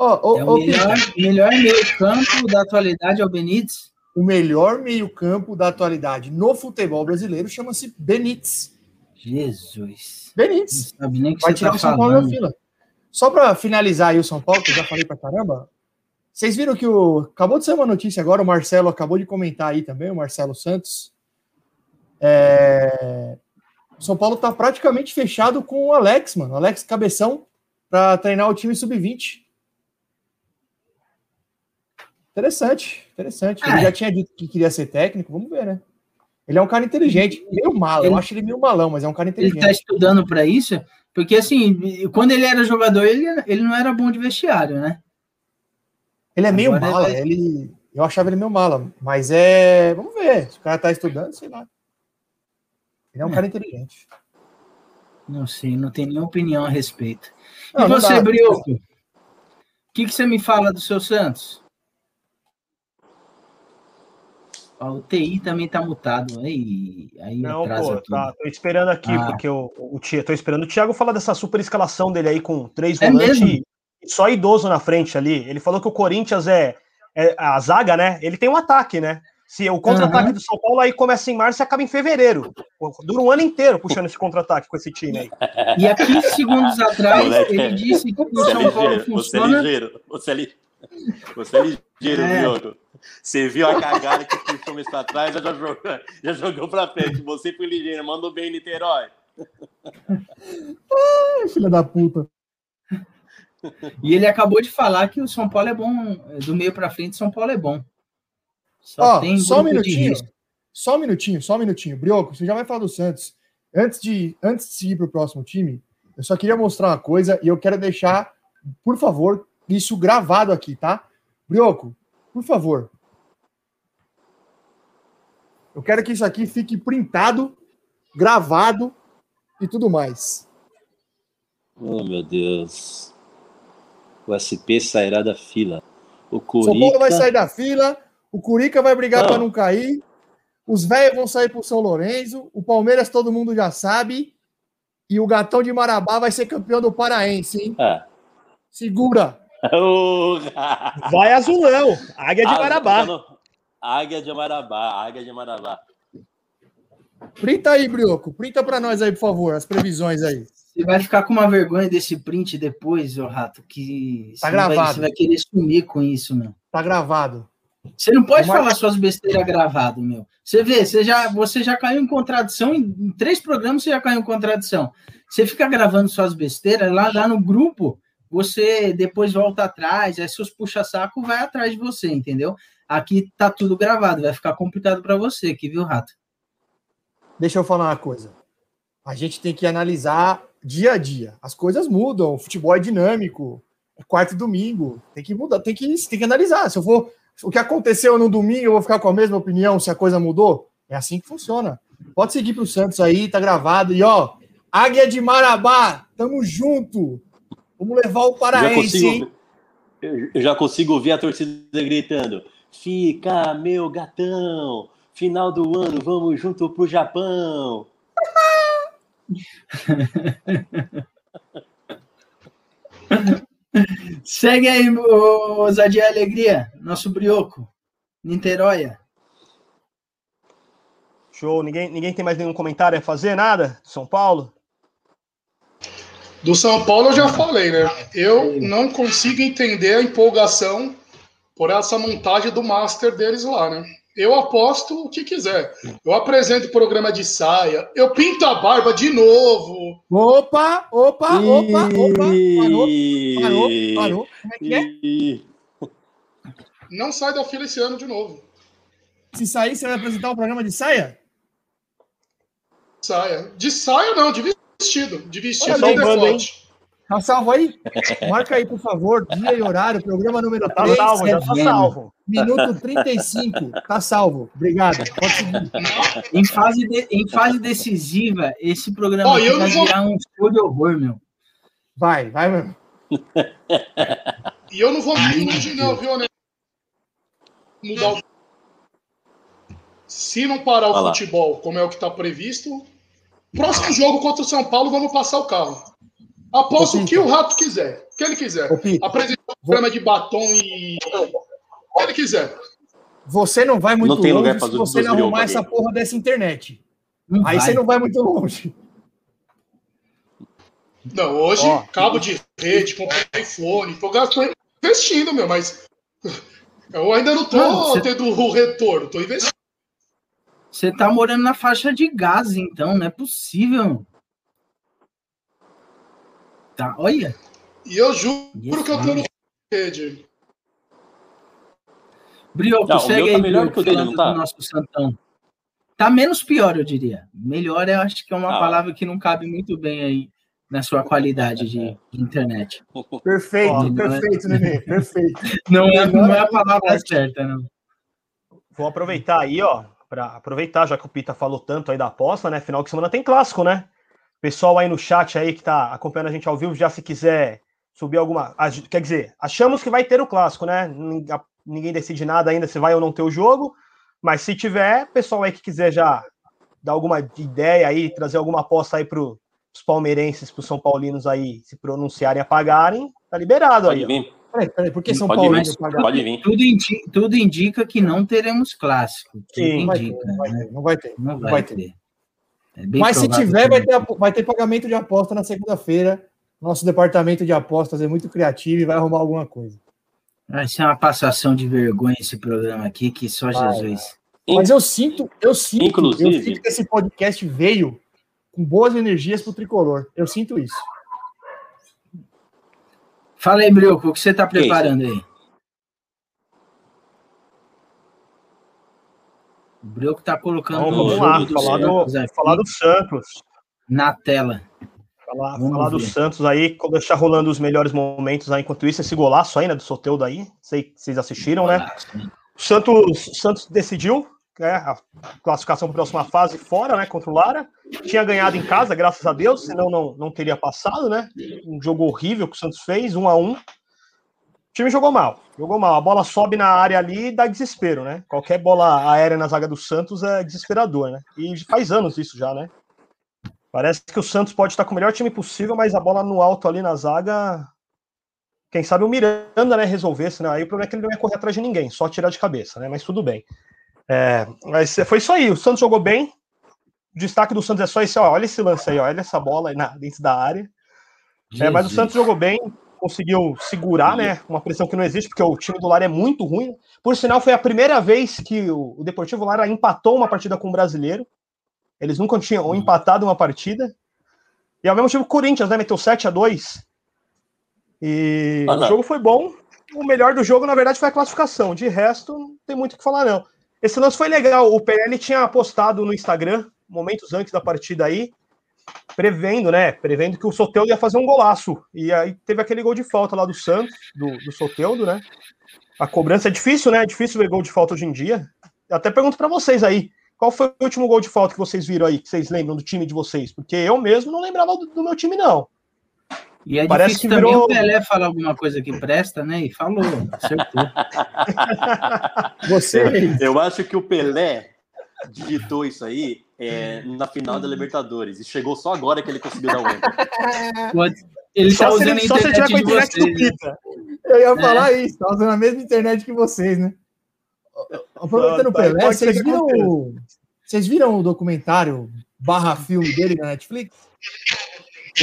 S3: Ó, ô,
S2: É o melhor, melhor meio-campo da atualidade é o Benítez.
S3: o melhor meio-campo da atualidade no futebol brasileiro chama-se Benítez.
S2: Jesus.
S3: Benítez.
S2: Não sabe nem que
S3: Vai
S2: você
S3: tirar
S2: tá
S3: o São Paulo da
S2: falando.
S3: fila. Só para finalizar aí o São Paulo, que eu já falei pra caramba. Vocês viram que o acabou de sair uma notícia agora, o Marcelo acabou de comentar aí também, o Marcelo Santos. É... O São Paulo tá praticamente fechado com o Alex, mano, Alex Cabeção, para treinar o time sub-20. Interessante, interessante. Ele
S2: É.
S3: já tinha dito que queria ser técnico, vamos ver, né? Ele é um cara inteligente, meio malo, eu
S2: Ele-
S3: acho ele meio malão, mas é um cara
S2: Ele
S3: inteligente.
S2: tá estudando para isso, porque assim, quando ele era jogador, ele, ele não era bom de vestiário, né?
S3: Ele é meio
S2: Agora
S3: mala,
S2: ele-
S3: ele... Eu achava ele meio mala, mas é... Vamos ver, se o cara tá estudando, sei lá. Ele é um
S2: É.
S3: cara inteligente.
S2: Não sei, não tenho nenhuma opinião a respeito.
S3: Não,
S2: e você,
S3: dá.
S2: Brioco? O que, que você me fala do seu Santos? Ó, o TI também tá mutado. Aí, aí
S5: Não, pô,
S2: tudo.
S5: tá, tô esperando aqui,
S2: Ah.
S5: porque o, o, Tia- tô esperando o Thiago falar dessa super escalação dele aí com três
S2: É
S5: volantes e só idoso na frente ali. Ele falou que o Corinthians é, é a zaga, né? Ele tem um ataque, né? Se o contra-ataque
S2: Aham.
S5: do São Paulo aí começa em março e acaba em fevereiro. Dura um ano inteiro puxando esse contra-ataque com esse time aí.
S2: E há 15 segundos atrás,
S1: Moleque,
S2: ele disse que o
S1: Você é
S2: São Paulo
S1: ligeiro, você é
S2: funciona.
S1: ligeiro, você é, li... você é ligeiro,
S2: É.
S1: Você viu a cagada que puxou mais pra trás, já jogou, já jogou pra frente. Você foi ligeiro, mandou bem, Niterói.
S3: Ai, filha da puta.
S2: E ele acabou de falar que o São Paulo é bom, do meio para frente, São Paulo é bom. Só
S3: Ó,
S2: tem
S3: só um minutinho. Só um minutinho, só um minutinho. Brioco, você já vai falar do Santos. Antes de, antes de ir pro próximo time, eu só queria mostrar uma coisa e eu quero deixar, por favor, isso gravado aqui, tá? Brioco, por favor. Eu quero que isso aqui fique printado, gravado e tudo mais.
S1: Oh, meu Deus. O SP sairá da fila. O
S3: São Paulo vai
S1: Curica...
S3: sair da fila, o Curica vai brigar para não cair, os velhos vão sair pro São Lourenço, o Palmeiras todo mundo já sabe, e o Gatão de Marabá vai ser campeão do Paraense, hein?
S1: Ah.
S3: Segura!
S5: Vai azulão, Águia de
S1: Ah,
S5: Marabá.
S1: Águia de Marabá, Águia de Marabá.
S3: Printa aí, Brioco. Printa para nós aí, por favor, as previsões aí.
S2: Você vai ficar com uma vergonha desse print depois, ô rato, que
S3: Tá
S2: você, vai,
S3: gravado.
S2: você vai querer sumir com isso, meu.
S3: Tá gravado.
S2: Você não pode falar suas besteiras gravado, meu. Você vê, você já, você já caiu em contradição, em, em três programas você já caiu em contradição. Você fica gravando suas besteiras, lá, lá no grupo, você depois volta atrás, aí seus puxa-saco vai atrás de você, entendeu? Aqui tá tudo gravado, vai ficar complicado para você aqui, viu, Rato?
S3: Deixa eu falar uma coisa. A gente tem que analisar dia a dia. As coisas mudam, o futebol é dinâmico. É quarto e domingo. Tem que mudar, tem que, tem que analisar. Se eu for. O que aconteceu no domingo, eu vou ficar com a mesma opinião se a coisa mudou? É assim que funciona. Pode seguir pro Santos aí, tá gravado. E ó, Águia de Marabá, tamo junto. Vamos levar o
S1: já,
S3: Paraense, hein?
S1: consigo, eu já consigo ouvir a torcida gritando: Fica, meu gatão! Final do ano, vamos junto pro Japão!
S2: Segue aí, ô, Ousadia e Alegria, nosso brioco, Niteróia.
S5: Show, ninguém, ninguém tem mais nenhum comentário a fazer, nada? São Paulo?
S4: Do São Paulo eu já falei, né? Eu não consigo entender a empolgação por essa montagem do Master deles lá, né? Eu aposto o que quiser. Eu apresento programa de saia, eu pinto a barba de novo.
S3: Opa, opa, opa, opa. Parou, parou, parou. Como é que é?
S4: Não sai da fila esse ano de novo.
S3: Se sair, você vai apresentar um programa de saia?
S4: Saia. De saia não, de vestido. De vestido
S5: Olha,
S4: e decote.
S3: Tá salvo aí? Marca aí, por favor, dia e horário, programa número
S5: Tá
S3: 3.
S5: salvo, já tá salvo.
S3: Minuto 35. Tá salvo. Obrigado. Pode seguir.
S2: Em fase, de- em fase decisiva, esse programa
S4: eu
S2: vai
S4: vou-
S2: virar um show de horror, meu.
S3: Vai, vai mesmo.
S4: E eu não vou muito longe, não, viu, né? Mudar o... Se não parar o
S1: Olha lá.
S4: futebol, como é o que está previsto, próximo jogo contra o São Paulo, vamos passar o carro. Aposto o que o Rato quiser. O que ele quiser. Apresentar um programa de batom e. O que ele quiser.
S3: você não vai muito
S1: Não tem lugar
S3: longe
S1: pra
S3: se você não arrumar essa porra dessa internet.
S2: Não
S3: Aí
S2: vai.
S3: você não vai muito longe.
S4: Não, hoje,
S3: Ó.
S4: cabo de rede, comprei iPhone, tô gastando, investindo, meu, mas. Eu ainda não tô
S2: Não, você-
S4: tendo o retorno, tô investindo.
S2: Você tá morando na faixa de gás, então, não é possível. Tá, olha.
S4: E eu juro que eu tô no rede.
S2: Brioco,
S1: Não, o
S2: segue
S1: meu tá
S2: aí,
S1: melhor
S2: Brioco,
S1: que o dele,
S2: falando
S1: não tá?
S2: do nosso Santão. Tá menos pior, eu diria. Melhor, eu acho que é uma
S1: Ah.
S2: palavra que não cabe muito bem aí na sua qualidade de, de internet.
S3: Perfeito,
S2: Ó,
S3: perfeito, Nenê. Perfeito.
S2: Não é, não é a palavra certa, não.
S5: Vou aproveitar aí, ó, para aproveitar, já que o Pita falou tanto aí da aposta, né? Final de semana tem clássico, né? Pessoal aí no chat aí que tá acompanhando a gente ao vivo, já se quiser subir alguma. Quer dizer, achamos que vai ter o clássico, né? Ninguém decide nada ainda se vai ou não ter o jogo. Mas se tiver, pessoal aí que quiser já dar alguma ideia aí, trazer alguma aposta aí para os palmeirenses, para os São Paulinos aí se pronunciarem a pagarem, tá liberado aí.
S1: Pode
S5: ó.
S3: Peraí, peraí, por que São
S1: pode
S3: Paulo
S1: vir,
S3: vai pagar?
S1: pode vir.
S2: Tudo, indi- tudo indica que não teremos clássico. Tudo
S5: Sim.
S3: Não vai ter,
S2: indica,
S3: não vai
S2: né?
S3: ter, não vai ter.
S2: Não vai,
S3: vai
S2: ter.
S3: ter.
S2: É
S3: Mas se tiver, vai ter, vai ter pagamento de aposta na segunda-feira. Nosso departamento de apostas é muito criativo e vai arrumar alguma coisa.
S2: Vai ser uma passação de vergonha esse programa aqui, que só
S3: Vai,
S2: Jesus.
S3: Mas eu sinto, eu sinto,
S1: Inclusive-
S3: eu sinto que esse podcast veio com boas energias pro tricolor. Eu sinto isso.
S2: Fala aí, Brioco, o que você tá preparando aí? O Brioco tá colocando
S5: Então,
S2: o
S5: vamos
S2: jogo
S5: lá,
S2: do
S5: falar
S2: Santos
S5: do, falar do Santos.
S2: na tela.
S5: Falar, falar do. Santos aí, deixar rolando os melhores momentos aí. Enquanto isso, esse golaço aí, né, do Soteudo aí. Sei que vocês assistiram, né? O Santos, o Santos decidiu né, a classificação para a próxima fase fora, né, contra o Lara. Tinha ganhado em casa, graças a Deus, senão não, não teria passado, né? Um jogo horrível que o Santos fez, um a um. O time jogou mal, jogou mal. A bola sobe na área ali e dá desespero, né? Qualquer bola aérea na zaga do Santos é desesperador, né? E faz anos isso já, né? Parece que o Santos pode estar com o melhor time possível, mas a bola no alto ali na zaga. Quem sabe o Miranda, né, resolvesse, né? Aí o problema é que ele não ia correr atrás de ninguém, só tirar de cabeça, né? Mas tudo bem. É, mas foi isso aí. O Santos jogou bem. O destaque do Santos é só esse, ó, olha esse lance aí, ó, olha essa bola aí na, dentro da área. É, mas o. Santos jogou bem, conseguiu segurar, né? Uma pressão que não existe, porque o time do Lara é muito ruim. Por sinal, foi a primeira vez que o, Deportivo Lara empatou uma partida com o brasileiro. Eles nunca tinham empatado uma partida. E ao mesmo tempo o Corinthians, né? Meteu 7 a 2 E
S1: Ah,
S5: o jogo foi bom. O melhor do jogo, na verdade, foi a classificação. De resto, não tem muito o que falar, não. Esse lance foi legal. O PL tinha postado no Instagram, momentos antes da partida aí, prevendo, né? Prevendo que o Soteudo ia fazer um golaço. E aí teve aquele gol de falta lá do Santos, do, do Soteudo, né? A cobrança é difícil, né? É difícil ver gol de falta hoje em dia. Eu até pergunto para vocês aí, qual foi o último gol de falta que vocês viram aí, que vocês lembram do time de vocês? Porque eu mesmo não lembrava do, do meu time, não.
S2: E é
S5: Parece
S2: difícil
S5: que
S2: também
S5: virou-
S2: o Pelé falar alguma coisa que presta, né? E falou, acertou.
S3: Você,
S1: Eu acho que o Pelé digitou isso aí é, na final da Libertadores. E chegou só agora que ele conseguiu dar um enter.
S2: Pode- Ele tá
S5: Só se
S2: usando
S5: ele,
S2: a
S5: só se ele tiver
S2: internet
S5: com a
S2: de
S5: internet do
S2: vocês. né?
S5: Pita.
S3: eu ia falar isso, tá usando a mesma internet que vocês, né? Aproveitando o
S5: Tá,
S3: Pelé, vocês viram, o, vocês viram o documentário barra filme dele na Netflix?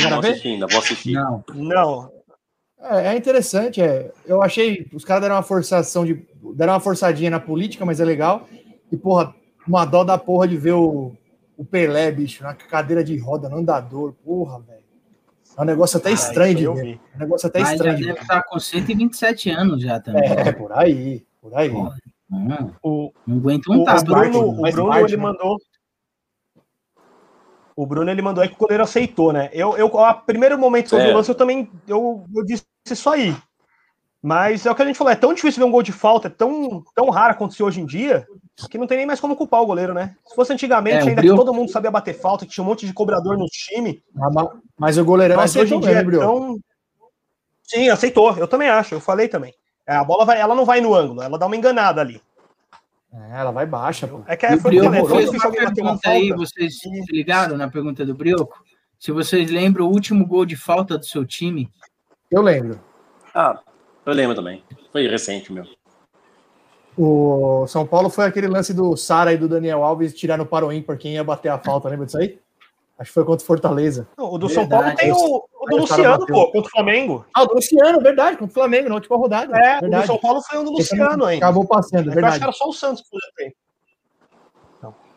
S1: Não assisti ainda, vou assistir.
S5: Não. Não.
S3: É, é interessante, é. Eu achei. Os caras deram uma forçação de. Deram uma forçadinha na política, mas é legal. E, porra, uma dó da porra de ver o, o Pelé, bicho, na cadeira de roda, no andador. Porra, velho. É um negócio até ah, estranho de ver. É um negócio até Mas estranho.
S2: Já deve estar com 127 anos já também.
S3: É, por aí, por aí.
S2: Porra, o, não aguento um o,
S5: tapa. O Bruno, o Bruno ele né? mandou. O Bruno ele mandou aí que o goleiro aceitou, né? Eu, eu a primeiro momento sobre é. o lance, eu também eu, eu disse isso aí. Mas é o que a gente falou, é tão difícil ver um gol de falta, é tão, tão raro acontecer hoje em dia, que não tem nem mais como culpar o goleiro, né? Se fosse antigamente, é, ainda que todo mundo sabia bater falta, que tinha um monte de cobrador no time.
S3: Ah, mas o goleirão mas hoje em dia, mesmo, então...
S5: Sim, aceitou. Eu também acho, eu falei também. É, a bola vai, ela não vai no ângulo, ela dá uma enganada ali.
S3: É, ela vai baixa, pô.
S2: É que é, foi o Brioco fez uma pergunta aí, vocês se ligaram na pergunta do Brioco? Se vocês lembram o último gol de falta do seu time?
S3: Eu lembro.
S1: Ah, eu lembro também. Foi recente, meu.
S3: O São Paulo foi aquele lance do Sara e do Daniel Alves tirar no paro ímpar quem ia bater a falta, lembra disso aí? Acho que foi contra o Fortaleza.
S5: Não, o do verdade. São Paulo tem o, o do Luciano, pô, contra o Flamengo.
S3: Ah, o do Luciano, verdade, contra o Flamengo, na última rodada.
S5: É,
S3: verdade. o
S5: do São Paulo foi o do Luciano ainda.
S3: Acabou passando, é verdade. Eu acho
S5: que era só o Santos que podia ter.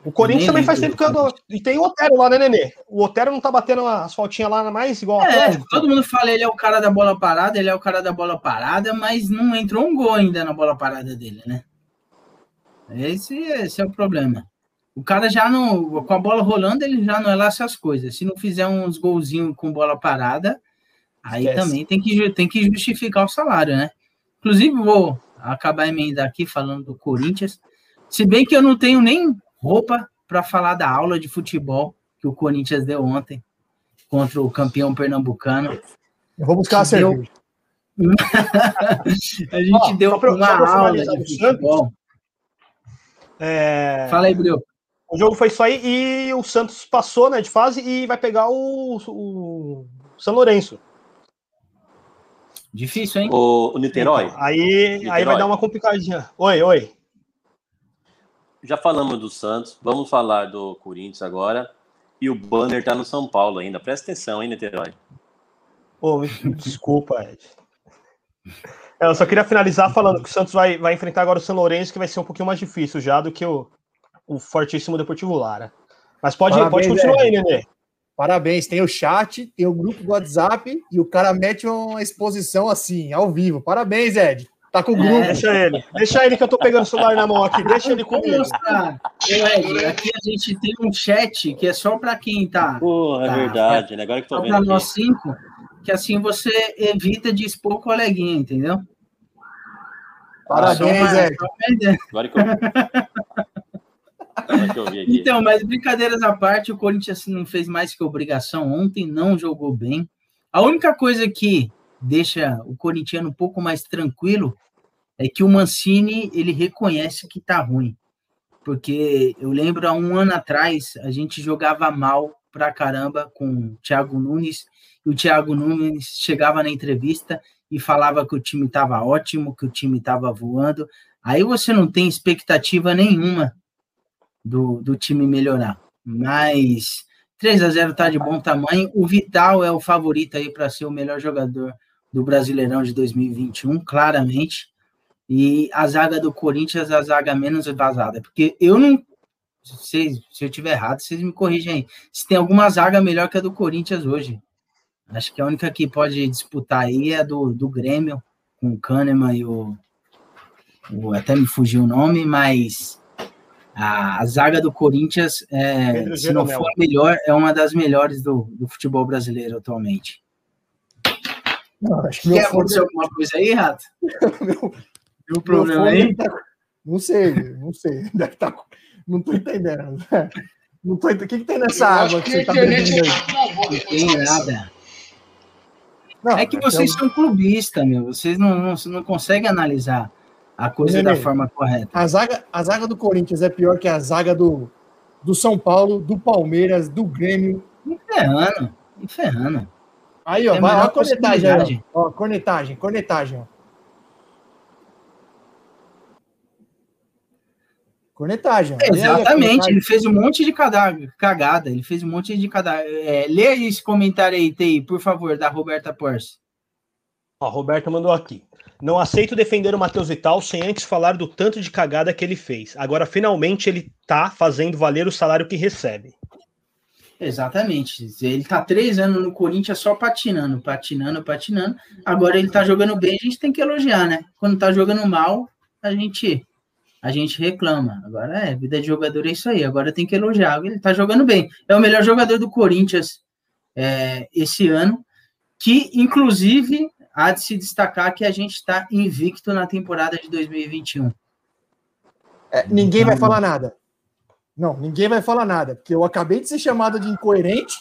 S5: O Corinthians também faz tempo que eu E tem o Otero lá, né, Nenê? O Otero não tá batendo as faltinhas lá mais igual
S2: é, Todo mundo fala ele é o cara da bola parada, ele é o cara da bola parada, mas não entrou um gol ainda na bola parada dele, né? Esse, esse é o problema. O cara já não. Com a bola rolando, ele já não é lá essas coisas. Se não fizer uns golzinhos com bola parada, aí Esquece. também tem que, tem que justificar o salário, né? Inclusive, vou acabar emendar aqui falando do Corinthians. Se bem que eu não tenho nem roupa para falar da aula de futebol que o Corinthians deu ontem contra o campeão pernambucano.
S3: Eu vou buscar a cerveja.
S2: a gente deu uma aula de futebol.
S5: É...
S2: Fala aí, Bril.
S5: O jogo foi só aí e o Santos passou né, de fase e vai pegar o, o São Lourenço.
S2: Difícil, hein?
S1: O, o Niterói.
S5: Então, aí, Niterói. aí vai dar uma complicadinha. Oi, oi
S1: já falamos do Santos, vamos falar do Corinthians agora. E o banner tá no São Paulo ainda. Presta atenção, hein, Niterói?
S5: Oh, desculpa, Ed. Eu só queria finalizar falando que o Santos vai, vai enfrentar agora o São Lourenço, que vai ser um pouquinho mais difícil já do que o, o fortíssimo Deportivo Lara. Mas pode, Parabéns, pode continuar aí, Nenê.
S3: Parabéns, tem o chat, tem o grupo do WhatsApp e o cara mete uma exposição assim, ao vivo. Parabéns, Ed. Tá com o grupo. É.
S5: Deixa ele. Deixa ele que eu tô pegando o celular na mão aqui. Deixa ele comigo.
S2: Ed, aqui a gente tem um chat que é só para quem tá.
S1: Porra, é tá, é verdade, né? Agora que tô vendo. Para
S2: nós cinco, que assim você evita de expor o coleguinha, entendeu?
S3: Parabéns, Ed.
S1: Agora que eu...
S2: Então, mas brincadeiras à parte, o Corinthians não fez mais que obrigação ontem, não jogou bem. A única coisa que deixa o corintiano um pouco mais tranquilo é que o Mancini ele reconhece que tá ruim. Porque eu lembro há um ano atrás a gente jogava mal pra caramba com o Thiago Nunes e o Thiago Nunes chegava na entrevista e falava que o time estava ótimo, que o time estava voando. Aí você não tem expectativa nenhuma do, do time melhorar. Mas 3 a 0 tá de bom tamanho. O Vital é o favorito aí para ser o melhor jogador do Brasileirão de 2021, claramente. E a zaga do Corinthians, a zaga menos vazada. Porque eu não. Se, se eu tiver errado, vocês me corrigem aí. Se tem alguma zaga melhor que a do Corinthians hoje. Acho que a única que pode disputar aí é a do, do Grêmio, com o Kahneman e o, o. Até me fugiu o nome, mas a, a zaga do Corinthians, é, se não for a melhor, é uma das melhores do, do futebol brasileiro atualmente.
S3: Não, acho que Quer
S2: acontecer alguma coisa aí, Rato? meu, meu problema aí? Tá...
S3: Não sei, não sei. Deve tá... Não tô entendendo. Não tô... O que, que tem nessa água que, que você tá bebendo aí?
S2: Não tem nada. Não, é que é vocês são clubistas, meu. Vocês não, não, não conseguem analisar a coisa da forma correta.
S3: A zaga, a zaga do Corinthians é pior que a zaga do, do São Paulo, do Palmeiras, do Grêmio.
S2: Enferrando, enferrando.
S3: Aí, ó, é vai, ó a cornetagem aí, ó. ó. Cornetagem, cornetagem, ó. Cornetagem.
S2: Exatamente, ele fez um monte de cagada, ele fez um monte de cagada. É, lê esse comentário aí, Tei, por favor, da Roberta Porce.
S5: Ó, a Roberta mandou aqui. Não aceito defender o Matheus Vital sem antes falar do tanto de cagada que ele fez. Agora, finalmente, ele tá fazendo valer o salário que recebe.
S2: Exatamente. Ele tá três anos no Corinthians só patinando, patinando, patinando. Agora ele tá jogando bem, a gente tem que elogiar, né? Quando tá jogando mal, a gente a gente reclama. Agora é, vida de jogador é isso aí. Agora tem que elogiar. Ele tá jogando bem. É o melhor jogador do Corinthians é, esse ano, que inclusive há de se destacar que a gente está invicto na temporada de 2021.
S3: É, ninguém vai falar nada. Não, ninguém vai falar nada, porque eu acabei de ser chamado de incoerente,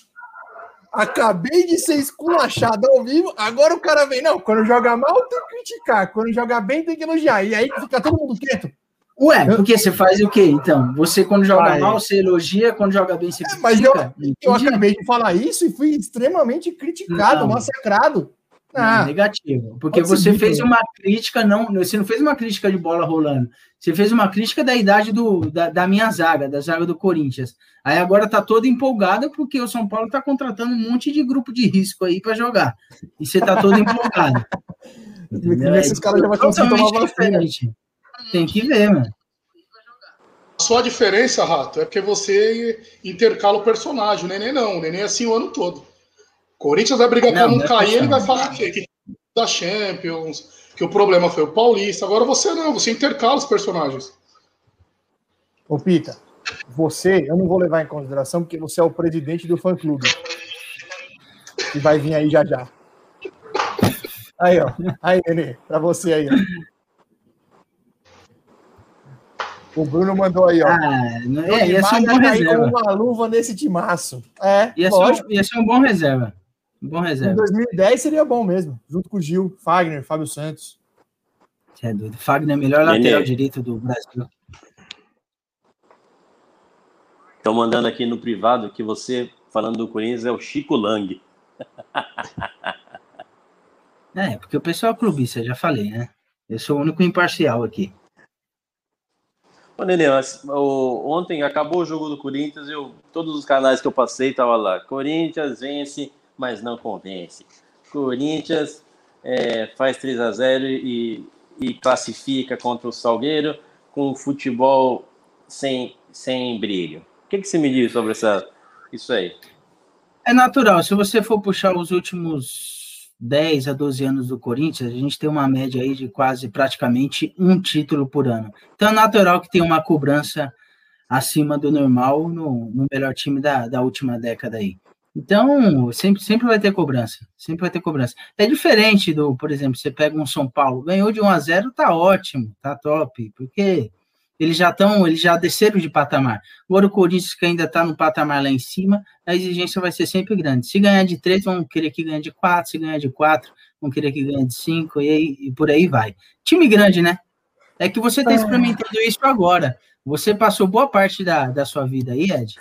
S3: acabei de ser esculachado ao vivo, agora o cara vem, não, quando joga mal tem que criticar, quando joga bem tem que elogiar, e aí fica todo mundo quieto.
S2: Ué, porque você faz o quê, então? Você, quando joga Vai. mal, você elogia, quando joga bem, você é,
S3: Mas eu, eu acabei de falar isso e fui extremamente criticado, não. massacrado.
S2: Ah, negativo. Porque você fez uma crítica, não, você não fez uma crítica de bola rolando. Você fez uma crítica da idade do, da, da minha zaga, da zaga do Corinthians. Aí agora tá toda empolgada porque o São Paulo tá contratando um monte de grupo de risco aí para jogar. E você tá todo empolgado.
S3: Esses caras já vão conseguir tomar vacina.
S2: Tem que ver, mano.
S4: Só a diferença, Rato, é porque você intercala o personagem. O Nenê não. O Nenê é assim o ano todo. Corinthians vai brigar para não, não é cair, ele vai falar que, que da Champions, que o problema foi o Paulista. Agora você não, você intercala os personagens.
S3: Ô, Pita, você, eu não vou levar em consideração porque você é o presidente do fã-clube. Que vai vir aí já já. Aí, ó. Aí, Nenê, pra você aí, ó. O Bruno mandou aí, ó. Ah,
S2: é, ia ser um bom reserva.
S3: uma luva nesse timaço. É,
S2: ia ser, ia ser um bom reserva. Bom reserva.
S3: Em 2010 seria bom mesmo, junto com o Gil, Fagner, Fábio Santos.
S2: É doido. Fagner é melhor lateral direito do Brasil.
S1: Estão mandando aqui no privado que você, falando do Corinthians, é o Chico Lang.
S2: é, porque o pessoal é clubista, já falei, né? Eu sou o único imparcial aqui.
S1: Ô, Nenê, ontem acabou o jogo do Corinthians, eu, todos os canais que eu passei estavam lá. Corinthians vence mas não convence. Corinthians é, faz 3 a 0 e, e classifica contra o Salgueiro com futebol sem, sem brilho. O que, que você me diz sobre essa, isso aí?
S2: É natural, se você for puxar os últimos 10 a 12 anos do Corinthians, a gente tem uma média aí de quase praticamente um título por ano. Então é natural que tenha uma cobrança acima do normal no, no melhor time da, da última década aí. Então, sempre, sempre vai ter cobrança. Sempre vai ter cobrança. É diferente do, por exemplo, você pega um São Paulo, ganhou de 1 a 0 tá ótimo, tá top, porque eles já estão, eles já desceram de patamar. Agora o Corinthians que ainda está no patamar lá em cima, a exigência vai ser sempre grande. Se ganhar de 3, vão querer que ganhe de 4, se ganhar de 4, vão querer que ganhe de 5, e, aí, e por aí vai. Time grande, né? É que você está experimentando isso agora. Você passou boa parte da, da sua vida aí, Ed,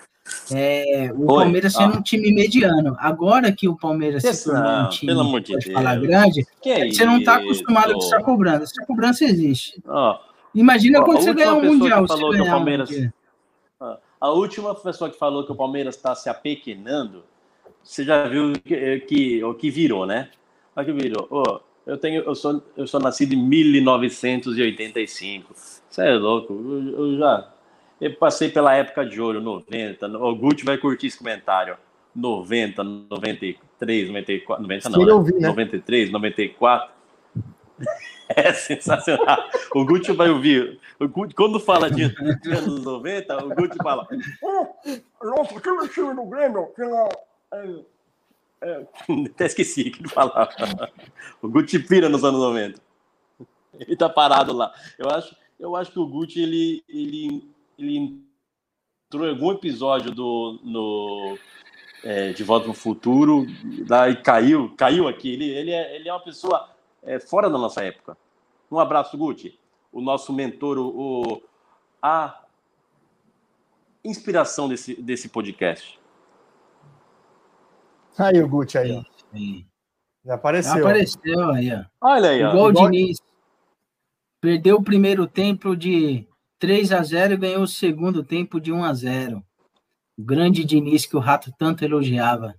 S2: é, o Oi, Palmeiras sendo ah. um time mediano. Agora que o Palmeiras se tornou um time,
S1: pelo amor de
S2: Deus. falar grande, que você não está acostumado com essa cobrança. Essa cobrança existe. Oh. Imagina quando você ganhar um Mundial.
S1: Falou que o Palmeiras... Um a última pessoa que falou que o Palmeiras está se apequenando, você já viu que, que, o que virou, né? O que virou. Oh, eu, tenho, eu, sou, eu sou nascido em 1985. Você é louco. eu, eu já eu passei pela época de ouro, 90. O Gucci vai curtir esse comentário. 90, 93, 94. 90 não, né? ouvir, né? 93, 94. É sensacional. O Gucci vai ouvir. O Gucci, quando fala de anos 90, o Gucci fala. nossa, aquele time do Grêmio, aquela. É, é, até esqueci o que ele falava. O Gucci pira nos anos 90. Ele tá parado lá. Eu acho, eu acho que o Gucci ele, ele ele entrou em algum episódio do no, é, de Volta no Futuro lá, e caiu, caiu aqui. Ele, ele, é, ele é uma pessoa é, fora da nossa época. Um abraço, Guti. O nosso mentor, o, o a inspiração desse, desse podcast.
S3: Aí o Guti aí, ó. Já apareceu. Já
S2: apareceu aí, ó.
S1: Olha aí,
S2: ó. Igual o Diniz. Perdeu o primeiro tempo de 3 a 0 e ganhou o segundo tempo de 1 a 0. O grande Diniz que o Rato tanto elogiava.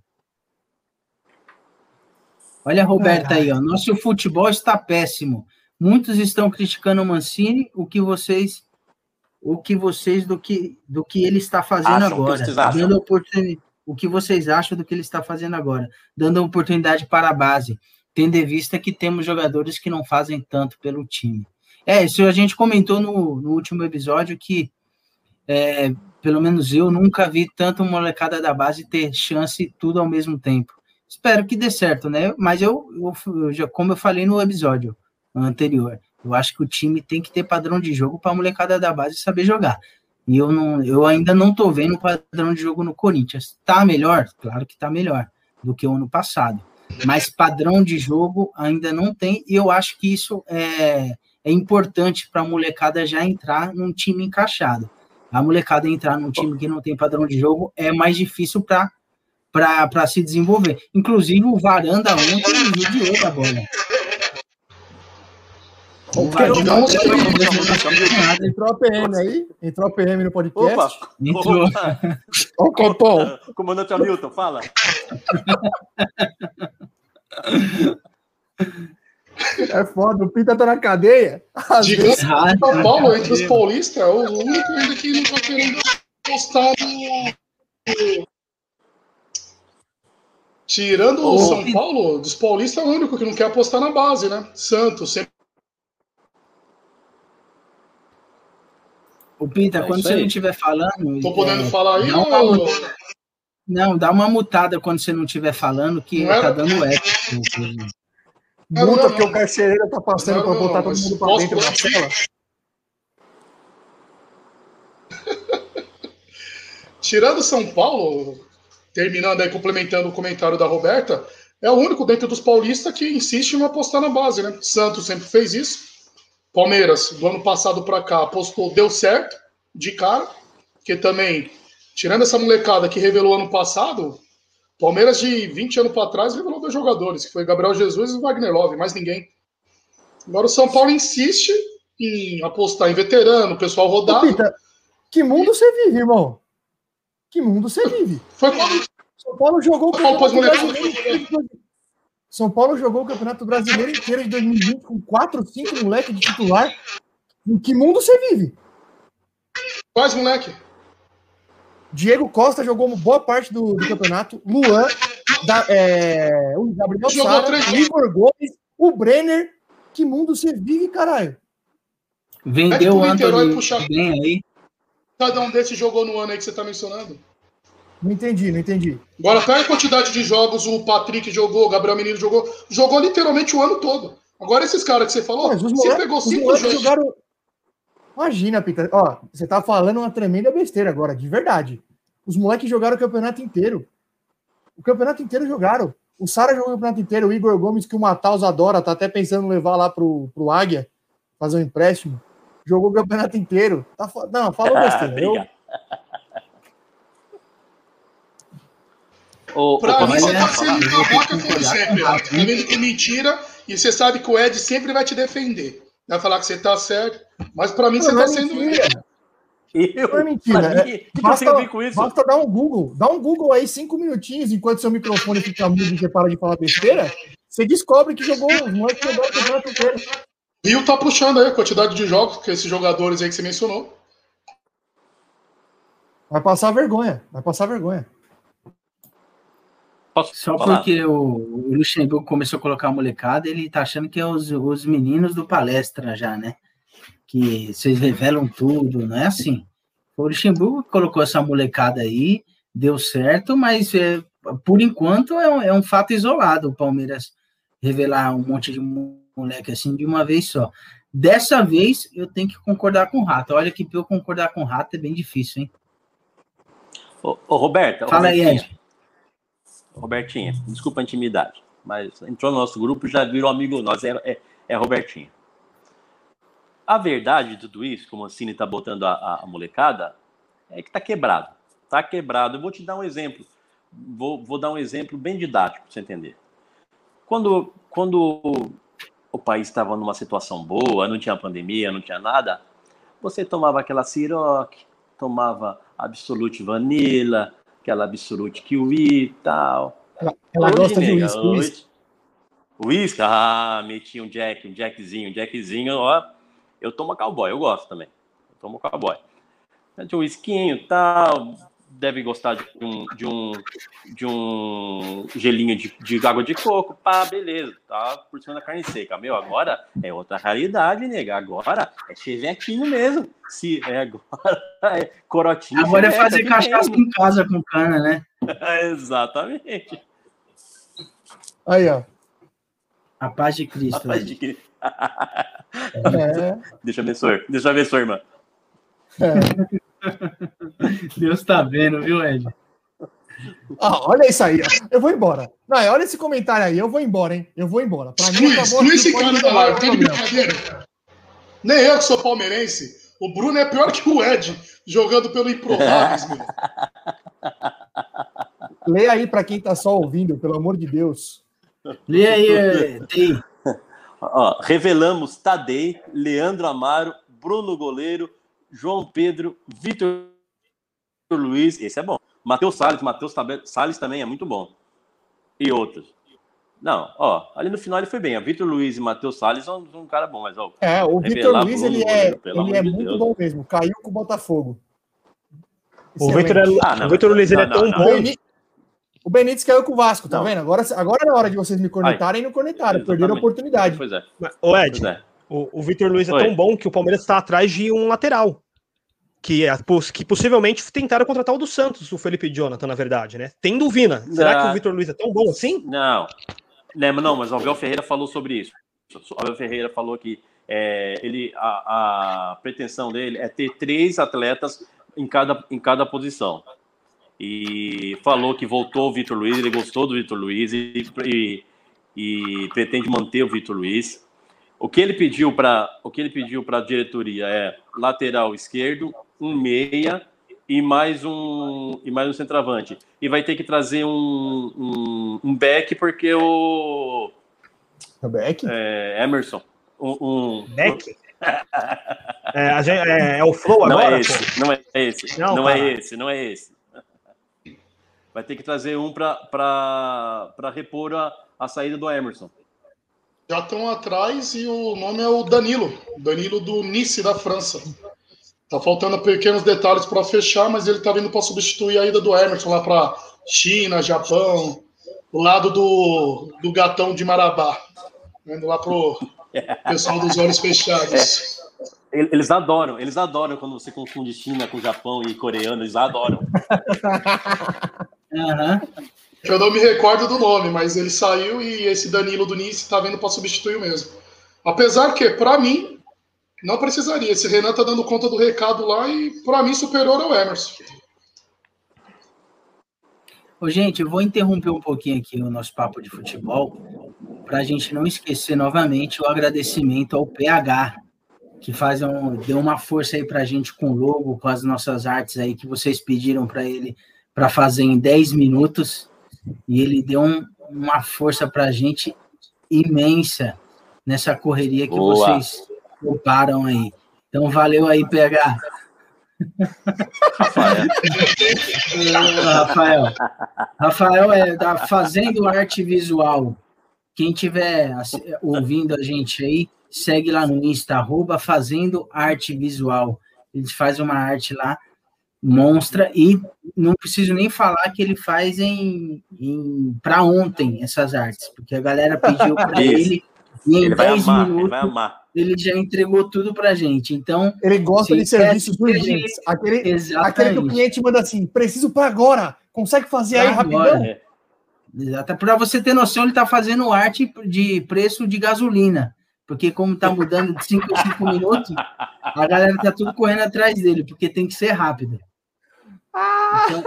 S2: Olha a Roberta aí, ó. Nosso futebol está péssimo. Muitos estão criticando o Mancini, o que vocês o que vocês do que do que ele está fazendo acham, agora, dando oportunidade, o que vocês acham do que ele está fazendo agora, dando oportunidade para a base, tendo em vista que temos jogadores que não fazem tanto pelo time. É, isso a gente comentou no, no último episódio que é, pelo menos eu nunca vi tanto molecada da base ter chance tudo ao mesmo tempo. Espero que dê certo, né? Mas eu, eu já, como eu falei no episódio anterior, eu acho que o time tem que ter padrão de jogo para a molecada da base saber jogar. E eu, não, eu ainda não estou vendo padrão de jogo no Corinthians. Tá melhor? Claro que tá melhor do que o ano passado. Mas padrão de jogo ainda não tem, e eu acho que isso é, é importante para a molecada já entrar num time encaixado. A molecada entrar num time que não tem padrão de jogo é mais difícil para se desenvolver. Inclusive, o Varanda ontem judiou da bola.
S3: Entrou a PM aí? Entrou a PM no podcast?
S1: Opa! Entrou.
S3: Ó o copão.
S1: Comandante Hamilton, fala.
S3: É foda, o Pita tá na cadeia.
S4: Diga São Paulo, entre os paulistas, é o único ainda que não tá querendo postar no. Tirando o São Paulo, dos paulistas é o único que não quer apostar na base, né? Santos, sempre
S2: O Pinta, é quando você não estiver falando.
S4: Tô podendo é, falar aí? Ou...
S2: Não, dá uma mutada quando você não estiver falando, que não tá dando eco.
S3: Multa porque o carcereiro tá passando para botar todo mundo para dentro da cela.
S4: Tirando São Paulo, terminando aí, complementando o comentário da Roberta, é o único dentro dos paulistas que insiste em apostar na base, né? Santos sempre fez isso. Palmeiras, do ano passado para cá, apostou, deu certo, de cara, que também, tirando essa molecada que revelou ano passado, Palmeiras de 20 anos para trás revelou dois jogadores, que foi Gabriel Jesus e Wagner Love, mais ninguém. Agora o São Paulo insiste em apostar em veterano, pessoal rodado. Pita,
S3: que mundo você vive, irmão? Que mundo você vive?
S4: Foi quando
S3: São Paulo jogou o são Paulo jogou o Campeonato Brasileiro inteiro de 2020 com 4, 5 moleques de titular. Em que mundo você vive?
S4: Quais moleque?
S3: Diego Costa jogou boa parte do, do campeonato. Luan, da, é, o Gabriel Sara, o Igor Gomes, o Brenner. Que mundo você vive, caralho?
S2: Vendeu o Antônio bem aí.
S4: Cada um desses jogou no ano aí que você tá mencionando.
S3: Não entendi, não entendi.
S4: Agora pega a quantidade de jogos o Patrick jogou, o Gabriel Menino jogou. Jogou literalmente o ano todo. Agora esses caras que você falou, Mas você pegou cinco jogos. Jogaram...
S3: Imagina, Pita. Ó, você tá falando uma tremenda besteira agora, de verdade. Os moleques jogaram o campeonato inteiro. O campeonato inteiro jogaram. O Sara jogou o campeonato inteiro. O Igor Gomes, que o Mataus adora, tá até pensando em levar lá pro, pro Águia, fazer um empréstimo. Jogou o campeonato inteiro. Tá, não, falou besteira. Eu,
S4: O, pra mim, você tá sendo babaca como sempre, Tá vendo que é mentira e você sabe que o Ed sempre vai te defender. Vai falar que você tá certo, mas pra mim não, você tá é sendo.
S3: Mentira. Eu? Não é mentira. É, basta, basta dar um Google. Dá um Google aí cinco minutinhos enquanto seu microfone fica mudo e você para de falar besteira. Você descobre que jogou jogou o campeonato inteiro.
S4: Rio tá puxando aí a quantidade de jogos que esses jogadores aí que você mencionou.
S3: Vai passar vergonha. Vai passar vergonha.
S2: Posso Só falar? porque o, o, Luxemburgo começou a colocar a molecada, ele tá achando que é os, os meninos do palestra já, né? Que vocês revelam tudo, não é assim. O Luxemburgo colocou essa molecada aí, deu certo, mas é, por enquanto é um, é um fato isolado o Palmeiras revelar um monte de moleque assim de uma vez só. Dessa vez eu tenho que concordar com o Rato. Olha que para eu concordar com o Rato é bem difícil, hein?
S1: Ô, ô Roberto,
S2: fala aí, Ed.
S1: Robertinha, desculpa a intimidade, mas entrou no nosso grupo já virou amigo nosso, é, é, é Robertinha. A verdade de tudo isso, como a Cine está botando a, a, molecada, é que está quebrado. Está quebrado. Eu vou te dar um exemplo. Vou, vou dar um exemplo bem didático para você entender. Quando, quando o país estava numa situação boa, não tinha pandemia, não tinha nada, você tomava aquela Ciroc, tomava Absolute Vanilla, aquela Absolute Kiwi e tal.
S3: Ela, ela gosta de uísque.
S1: Uísque? Ah, meti um Jack, um Jackzinho, um Jackzinho, ó. Eu tomo cowboy, eu gosto também. Eu tomo cowboy. De um whiskinho e tal, deve gostar de um, de um, de um gelinho de, de água de coco, pá, beleza, tá por cima da carne seca. Meu, agora é outra realidade, nega. Agora é chevetinho mesmo. Se é agora é corotinho.
S2: Agora é fazer cachaça em casa com cana, né?
S1: Exatamente.
S3: Aí, ó.
S2: A paz de Cristo. A paz
S1: de Cristo. é. Deixa eu abençoar. Deixa eu abençoar, irmã.
S2: É. Deus tá vendo, viu, Ed?
S3: Ah, olha isso aí. Eu vou embora. Não, olha esse comentário aí. Eu vou embora, hein? Eu vou embora. Pra mim, acabou.
S4: Exclui esse cara da live. Tá de brincadeira. Nem eu que sou palmeirense. O Bruno é pior que o Ed, jogando pelo Improváveis, meu.
S3: Lê aí pra quem tá só ouvindo, pelo amor de Deus.
S2: Lê aí, Tei.
S1: Ó, revelamos Tadei, Leandro Amaro, Bruno Goleiro, João Pedro, Vitor Luiz, esse é bom. Matheus Salles, Matheus Salles também é muito bom. E outros. Não, ó, ali no final ele foi bem. A Vitor Luiz e Matheus Salles são, são um cara bom, mas ó.
S3: É, o Vitor Luiz ele é, ele é muito Deus. bom mesmo. Caiu com o Botafogo.
S5: O Vitor, é, ah, o Vitor Luiz ele é tão não, bom.
S3: O Benítez caiu com o Vasco, tá não. vendo? Agora, agora é hora de vocês me cornetarem e não cornetaram. Perderam a oportunidade.
S5: Pois é. Ô, Ed, é. O, o Vitor Luiz é Oi. tão bom que o Palmeiras está atrás de um lateral. Que, é, que possivelmente tentaram contratar o do Santos, o Felipe Jonathan, na verdade, né? Tem dúvida. Será que o Vitor Luiz é tão bom assim?
S1: Não. Não, não mas o Abel Ferreira falou sobre isso. O Abel Ferreira falou que é, ele, a, a, pretensão dele é ter três atletas em cada, em cada posição. E falou que voltou o Vitor Luiz, ele gostou do Vitor Luiz e, e, e pretende manter o Vitor Luiz. O que ele pediu para o que ele pediu para a diretoria é lateral esquerdo, um meia e mais um e mais um centroavante. E vai ter que trazer um, um, um back porque o
S3: o back?
S1: É, Emerson. Um, um...
S5: Back? é, gente, é, é, o Flow
S1: não
S5: é agora?
S1: É esse, não é esse, não, não é esse, não é esse. Vai ter que trazer um para repor a, a saída do Emerson
S4: já estão atrás e o nome é o Danilo, Danilo do Nice da França. Tá faltando pequenos detalhes para fechar, mas ele tá vindo para substituir a ida do Emerson lá para China, Japão, o lado do, do gatão de Marabá, indo lá pro pessoal dos olhos fechados.
S1: É. Eles adoram, eles adoram quando você confunde China com Japão e coreano, eles adoram.
S4: uhum. Eu não me recordo do nome, mas ele saiu e esse Danilo do Nice está vindo para substituir o mesmo. Apesar que, para mim, não precisaria. Esse Renan tá dando conta do recado lá e, para mim, superior ao Emerson.
S2: Ô, gente, eu vou interromper um pouquinho aqui o nosso papo de futebol para a gente não esquecer novamente o agradecimento ao PH, que faz um, deu uma força aí para a gente com o logo, com as nossas artes aí que vocês pediram para ele para fazer em 10 minutos e ele deu um, uma força para a gente imensa nessa correria que Boa. vocês pouparam aí. Então, valeu aí, PH. Rafael. Rafael. Rafael é da Fazendo Arte Visual. Quem tiver ouvindo a gente aí, segue lá no Insta, arroba Fazendo Arte Visual. Eles fazem uma arte lá monstra e não preciso nem falar que ele faz em, em para ontem essas artes, porque a galera pediu para ele e em ele 10 amar, minutos ele, ele, já entregou tudo para gente. Então
S3: ele gosta de serviços urgentes. Aquele, aquele que o cliente manda assim, preciso para agora, consegue fazer pra aí agora. rapidão? É.
S2: Exato. Para você ter noção, ele está fazendo arte de preço de gasolina. Porque como está mudando de 5 em 5 minutos, a galera está tudo correndo atrás dele, porque tem que ser rápido. Então,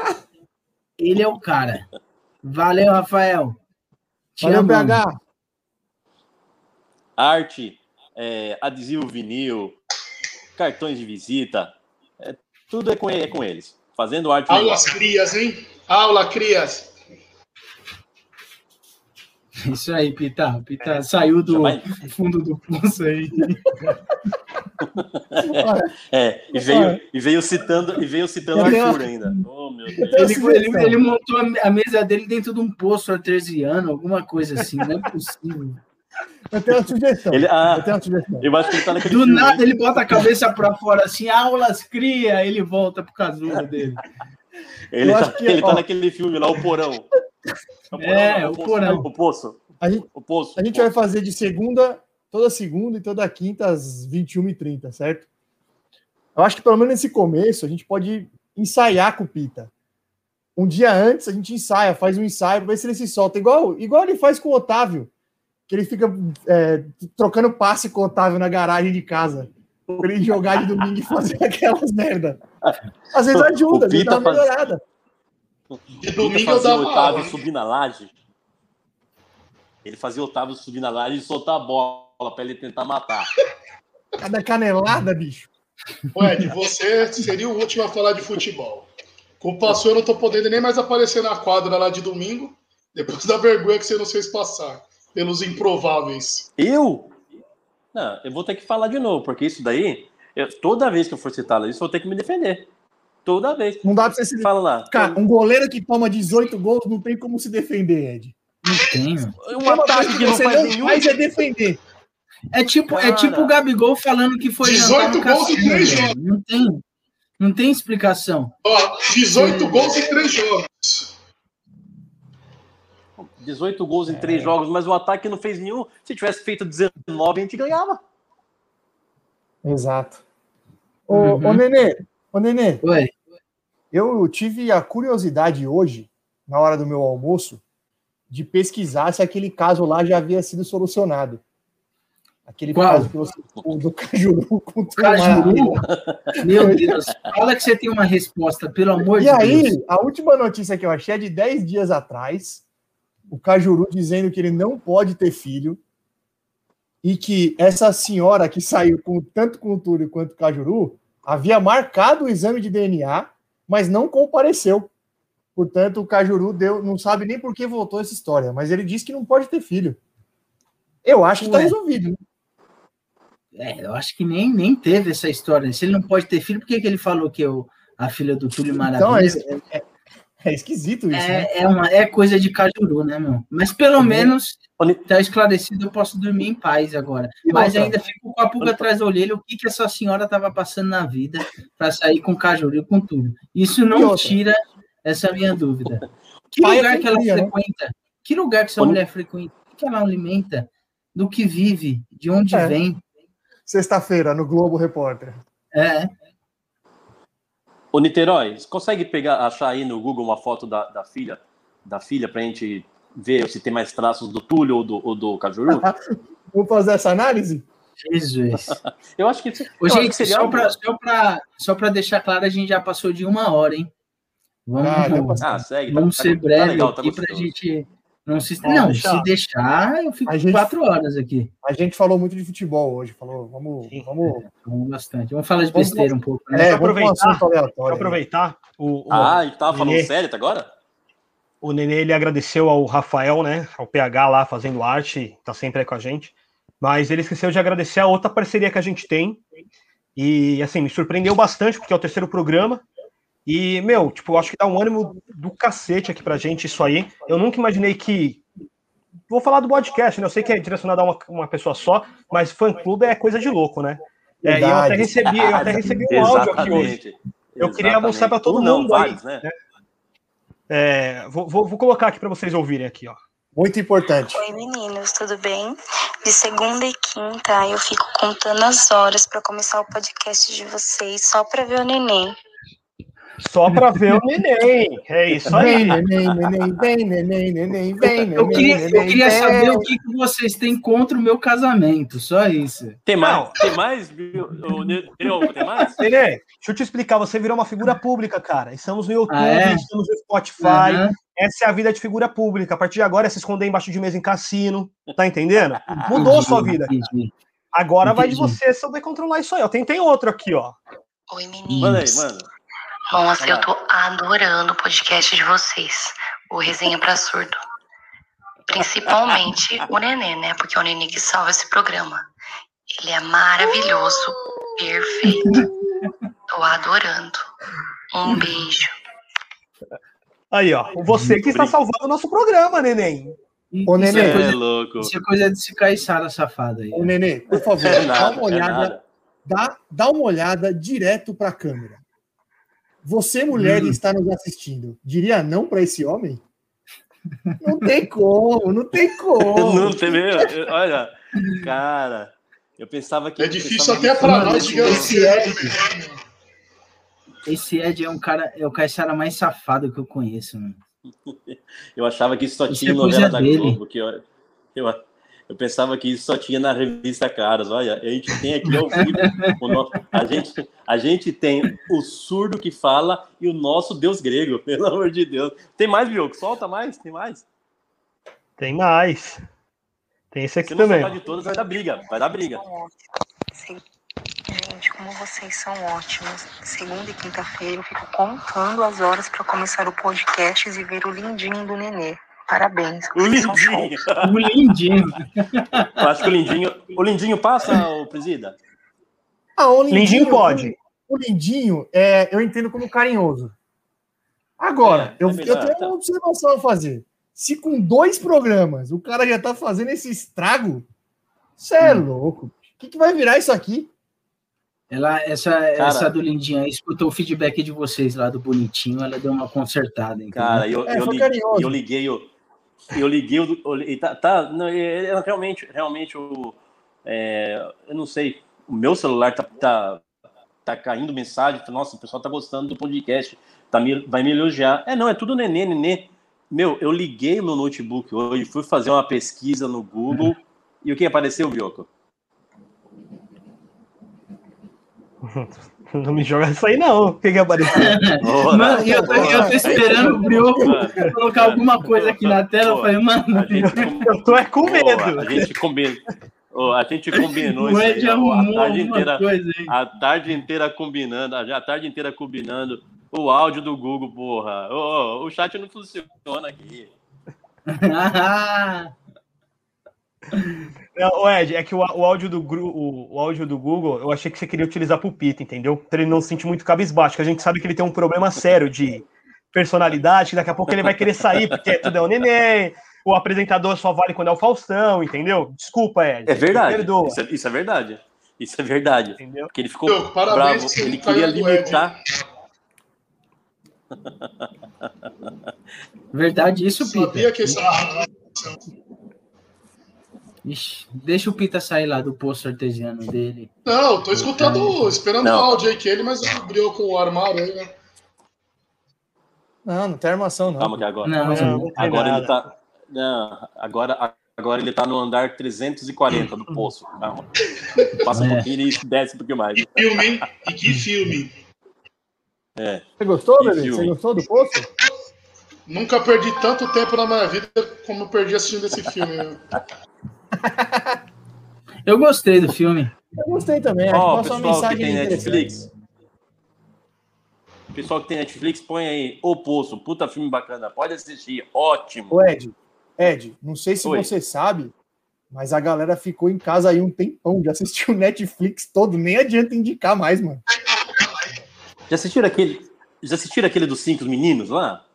S2: ele é o cara. Valeu, Rafael.
S3: Te Valeu, BH.
S1: Arte, é, adesivo vinil, cartões de visita, é, tudo é com, é com eles. Fazendo arte.
S4: Aulas crias, hein? Aula crias.
S2: Isso aí, Pita. Pita saiu do fundo do poço aí.
S1: é, e veio, e veio citando, e veio citando Arthur ainda. Oh, meu Deus.
S2: Ele, ele, ele, montou a mesa dele dentro de um poço artesiano, alguma coisa assim, não é possível.
S3: Eu tenho uma sugestão.
S1: Ele, ah,
S3: eu tenho uma sugestão.
S1: Eu acho que ele tá naquele
S2: Do
S1: filme,
S2: nada
S1: hein?
S2: ele bota a cabeça pra fora assim, aulas cria, ele volta pro casulo dele.
S1: Ele,
S3: eu
S1: tá,
S3: que,
S1: ele tá
S3: ó.
S1: naquele filme lá, O Porão.
S2: É,
S1: não,
S2: O
S1: Poço,
S2: Porão.
S1: O Poço.
S3: A gente,
S1: O Poço.
S3: a gente vai fazer de segunda, toda segunda e toda quinta às 21h30, certo? Eu acho que pelo menos nesse começo a gente pode ensaiar com o Pita. Um dia antes a gente ensaia, faz um ensaio, pra ver se ele se solta. Igual, igual ele faz com o Otávio, que ele fica é, trocando passe com o Otávio na garagem de casa. Pra ele jogar de domingo e fazer aquelas merda. Às vezes ajuda,
S1: O
S3: ele dá
S1: Pita
S3: uma
S1: faz-
S3: melhorada.
S4: De
S1: Ele
S4: domingo eu
S1: fazia o
S4: dava
S1: Otávio
S4: aula.
S1: subir na laje. Ele fazia o Otávio subir na laje e soltar a bola pra ele tentar matar.
S3: Cada canelada, bicho.
S4: Ué, de você seria o último a falar de futebol. Com o eu não tô podendo nem mais aparecer na quadra lá de domingo, depois da vergonha que você nos fez passar, pelos improváveis.
S1: Eu? Não, eu vou ter que falar de novo, porque isso daí, eu- toda vez que eu for citar isso, eu vou ter que me defender. Toda vez.
S3: Não dá pra você se
S1: Fala lá.
S3: Cara, um goleiro que toma 18 gols não tem como se defender, Ed.
S2: Não tem, mano.
S1: um ataque que não
S3: você
S1: faz
S3: não
S1: nenhum.
S3: faz é defender.
S2: É tipo, é tipo o Gabigol falando que foi
S4: 18
S2: jantar no
S4: gols em
S2: cassino,
S4: três
S2: velho.
S4: jogos.
S2: Não tem, não tem explicação.
S4: Ó, 18 gols em 3 jogos.
S1: 18 gols em
S3: É.
S1: 3 jogos, mas o ataque não fez nenhum. Se tivesse feito 19, a gente ganhava.
S3: Exato. Ô,
S2: Uhum.
S3: ô Nenê, ô Nenê,
S2: Ué,
S3: eu tive a curiosidade hoje, na hora do meu almoço, de pesquisar se aquele caso lá já havia sido solucionado. Aquele
S2: Qual?
S3: caso que você, o do Cajuru contra o
S2: Cajuru? Meu Deus. Fala que você tem uma resposta, pelo amor
S3: E
S2: de
S3: aí,
S2: Deus.
S3: a última notícia que eu achei é de 10 dias atrás, o Cajuru dizendo que ele não pode ter filho e que essa senhora que saiu com tanto com o Túlio quanto o Cajuru havia marcado o exame de DNA, mas não compareceu. Portanto, o Cajuru deu, não sabe nem por que voltou essa história, mas ele disse que não pode ter filho. Eu acho que está resolvido. né?
S2: É, eu acho que nem, nem teve essa história. Se ele não pode ter filho, por que, que ele falou que eu, a filha do Túlio
S3: Então, é,
S2: Maravilha
S3: é, é esquisito isso, né?
S2: é, é, uma, é coisa de Cajuru, né, meu? Mas pelo
S3: Uhum.
S2: menos
S1: Oni-
S2: tá esclarecido, eu posso dormir em paz agora.
S3: E
S2: Mas
S3: outra?
S2: ainda fico com a pulga atrás da orelha, o que, que essa senhora estava passando na vida para sair com Cajuru e com tudo. Isso não tira essa minha dúvida. Que
S3: Pai é
S2: lugar que ela
S3: né?
S2: frequenta? Que lugar que essa
S1: Oni-
S2: mulher frequenta? O que ela alimenta? Do que vive? De onde
S3: É.
S2: vem?
S3: Sexta-feira, no Globo Repórter.
S2: É,
S1: Ô, Niterói, você consegue pegar, achar aí no Google uma foto da, da filha, da filha pra gente ver se tem mais traços do Túlio ou do, ou do Cajuru?
S3: Vamos fazer essa análise?
S2: Jesus.
S1: Eu acho que,
S2: Ô,
S1: acho que
S2: gente,
S1: seria
S2: só para só pra, só pra deixar claro, a gente já passou de uma hora, hein? Vamos,
S3: Ah, pra-
S1: Ah, segue. tá-
S2: vamos
S1: tá-
S2: ser
S1: tá
S2: breve
S1: legal, tá
S2: aqui pra gente não se...
S3: Pode
S2: não,
S3: deixar.
S2: se deixar, eu fico
S3: gente-
S2: quatro horas aqui.
S3: A gente falou muito de futebol hoje, falou, vamos,
S5: Sim.
S3: vamos,
S2: Vamos bastante. Vamos falar de
S3: Vamos-
S2: besteira um pouco. né?
S3: é,
S5: Deixa eu
S3: vamos pra
S5: aproveitar. aproveitar. O, o,
S1: Ah, e tava falando
S5: Nenê.
S1: sério até agora?
S5: o Nenê ele agradeceu ao Rafael, né? Ao PH lá fazendo arte, tá sempre aí com a gente. Mas ele esqueceu de agradecer a outra parceria que a gente tem. E assim, me surpreendeu bastante, porque é o terceiro programa. E, meu, tipo, eu acho que dá um ânimo do cacete aqui pra gente isso aí. Eu nunca imaginei que. Vou falar do podcast, né? Eu sei que é direcionado a uma, uma pessoa só, mas fã clube é coisa de louco, né? É, e eu até recebi, eu até recebi um áudio aqui hoje.
S1: Exatamente.
S5: Eu queria mostrar pra todo
S1: não,
S5: mundo aí,
S1: vários, né?
S5: É, vou, vou, vou colocar aqui pra vocês ouvirem aqui, ó.
S3: Muito importante.
S6: Oi meninos, tudo bem? De segunda e quinta eu fico contando as horas para começar o podcast de vocês só para ver o neném.
S5: Só pra ver o neném. É isso
S3: Vem,
S5: aí.
S3: neném, neném, vem, neném, neném, vem,
S2: Eu
S3: neném,
S2: queria, eu queria
S3: vem.
S2: saber o que, que vocês têm contra o meu casamento, só isso.
S1: Tem mais?
S5: Não.
S1: Tem mais? Tem mais?
S5: Nenê, deixa eu te explicar. Você virou uma figura pública, cara. Estamos no YouTube,
S2: Ah, é?
S5: estamos no Spotify.
S2: Aham.
S5: Essa é a vida de figura pública. A partir de agora é se esconder embaixo de mesa em cassino. Tá entendendo? Mudou a sua vida.
S2: Entendi.
S5: Agora vai de
S2: Entendi.
S5: você saber controlar isso aí. ó. Tem, tem outro aqui, ó.
S6: Oi meninos.
S1: Manda aí, manda.
S6: Nossa, eu tô adorando o podcast de vocês. O Resenha pra Surdo. Principalmente o Nenê, né? Porque é o Nenê que salva esse programa. Ele é maravilhoso. Perfeito. Tô adorando. Um beijo.
S5: Aí, ó. Você que está salvando o nosso programa, neném.
S3: Ô, Nenê,
S2: Isso é,
S1: É
S2: coisa,
S1: louco.
S2: isso é coisa de se caiçara safada aí.
S3: Ô, Nenê, por favor,
S1: É
S3: dá
S1: nada,
S3: uma
S1: é
S3: olhada,
S1: nada.
S3: dá, dá uma olhada direto para a câmera. Você, mulher,
S2: Hum.
S3: está nos assistindo, diria não para esse homem? Não tem como, não tem como.
S1: Não tem mesmo. Olha, cara, eu pensava que.
S4: É difícil até pra nós de
S3: esse
S4: ganhar.
S3: Ed,
S2: Esse Ed é um cara, é o caixara mais safado que eu conheço, mano.
S1: Eu achava que isso só
S2: Isso
S1: tinha
S2: é
S1: novela da
S2: dele.
S1: Globo. Que eu, eu, eu pensava que isso só tinha na revista Caras. Olha, a gente tem aqui ao vivo. o nosso- a, gente, a gente tem o surdo que fala e o nosso Deus grego, pelo amor de Deus. Tem mais, Bioco? Solta mais? Tem mais?
S5: Tem mais. Tem esse aqui
S1: Se não
S5: também.
S1: de todas, vai dar briga. Vai dar briga.
S6: Gente, como vocês são ótimos. Segunda e quinta-feira eu fico contando as horas para começar o podcast e ver o lindinho do Nenê. Parabéns.
S1: O. Lindinho.
S2: O lindinho.
S1: Eu acho que o Lindinho. O Lindinho passa, o presida?
S3: Ah, o
S5: Lindinho pode.
S3: O Lindinho, é, eu entendo como carinhoso. Agora,
S1: É, é
S3: eu,
S1: melhor,
S3: eu tenho
S1: tá.
S3: uma observação a fazer. Se com dois programas o cara já tá fazendo esse estrago, você é
S1: Hum.
S3: louco. O que, que vai virar isso aqui?
S2: Ela, essa,
S1: Cara.
S2: essa do lindinho aí, escutou o feedback de vocês lá do bonitinho, ela deu uma consertada, entendeu?
S1: Cara, eu,
S3: É,
S1: eu,
S3: foi
S1: li-
S3: carinhoso.
S1: eu liguei o. Eu liguei o. e tá, tá, não, realmente, realmente, o, é, eu não sei. O meu celular tá, tá, tá caindo mensagem. Nossa, o pessoal tá gostando do podcast. Tá me, vai me elogiar. É, não, é tudo nenê, nenê. Meu, eu liguei meu notebook hoje, fui fazer uma pesquisa no Google. E o que apareceu, Bioco?
S5: Não me joga isso aí, não. O que que apareceu?
S2: Mano, e eu, tô- eu tô esperando o Brioco colocar alguma coisa aqui na tela. Eu
S1: Pô,
S2: falei, mano,
S1: gente,
S5: Eu tô é com
S1: Pô,
S5: medo.
S1: a gente combinou. Ô, a gente combinou
S2: o
S1: isso aí, ó, a tarde inteira,
S2: coisa
S1: a tarde inteira combinando, a tarde inteira combinando o áudio do Google, porra. Ô, ô, o chat não funciona aqui.
S5: Não, Ed, é que o, o áudio do, o, o áudio do Google, eu achei que você queria utilizar pro Pita, entendeu? Pra ele não se sentir muito cabisbaixo, que a gente sabe que ele tem um problema sério de personalidade, que daqui a pouco ele vai querer sair, porque tudo é o neném, o apresentador só vale quando é o Faustão, entendeu? Desculpa, Ed.
S1: É verdade. Isso é, isso é verdade. Isso é verdade.
S5: entendeu?
S1: Porque ele ficou bravo,
S4: que
S1: ele queria limitar.
S2: Verdade isso, Pita.
S4: Sabia que esse.
S2: Ixi, deixa o Pita sair lá do poço artesiano dele.
S4: Não, tô escutando, esperando
S1: Não.
S4: o áudio aí que ele, mas abriu com o armário aí, né?
S3: Não, não tem armação, não.
S1: Calma que agora.
S2: Não,
S5: Não,
S1: Agora ele tá. Não, agora, agora ele tá no andar 340 do poço. Calma. Passa um
S2: É.
S1: pouquinho e desce um pouquinho mais.
S4: Que filme, hein? E que filme.
S3: Você gostou,
S1: Que
S3: bebê?
S1: filme.
S3: Você gostou do poço?
S4: Nunca perdi tanto tempo na minha vida como eu perdi assistindo esse filme.
S2: Eu gostei do filme.
S3: Eu gostei também. Acho
S1: Ó,
S3: que passou uma
S1: pessoal que
S3: mensagem
S1: tem. Netflix. Pessoal que tem Netflix, põe aí O Poço, puta filme bacana. Pode assistir, ótimo.
S3: Ô, Ed, Ed, não sei se
S1: Oi.
S3: você sabe, mas a galera ficou em casa aí um tempão, já assistiu o Netflix todo, nem adianta indicar mais, mano.
S1: Já assistiram aquele, já assistiram aquele dos cinco meninos lá?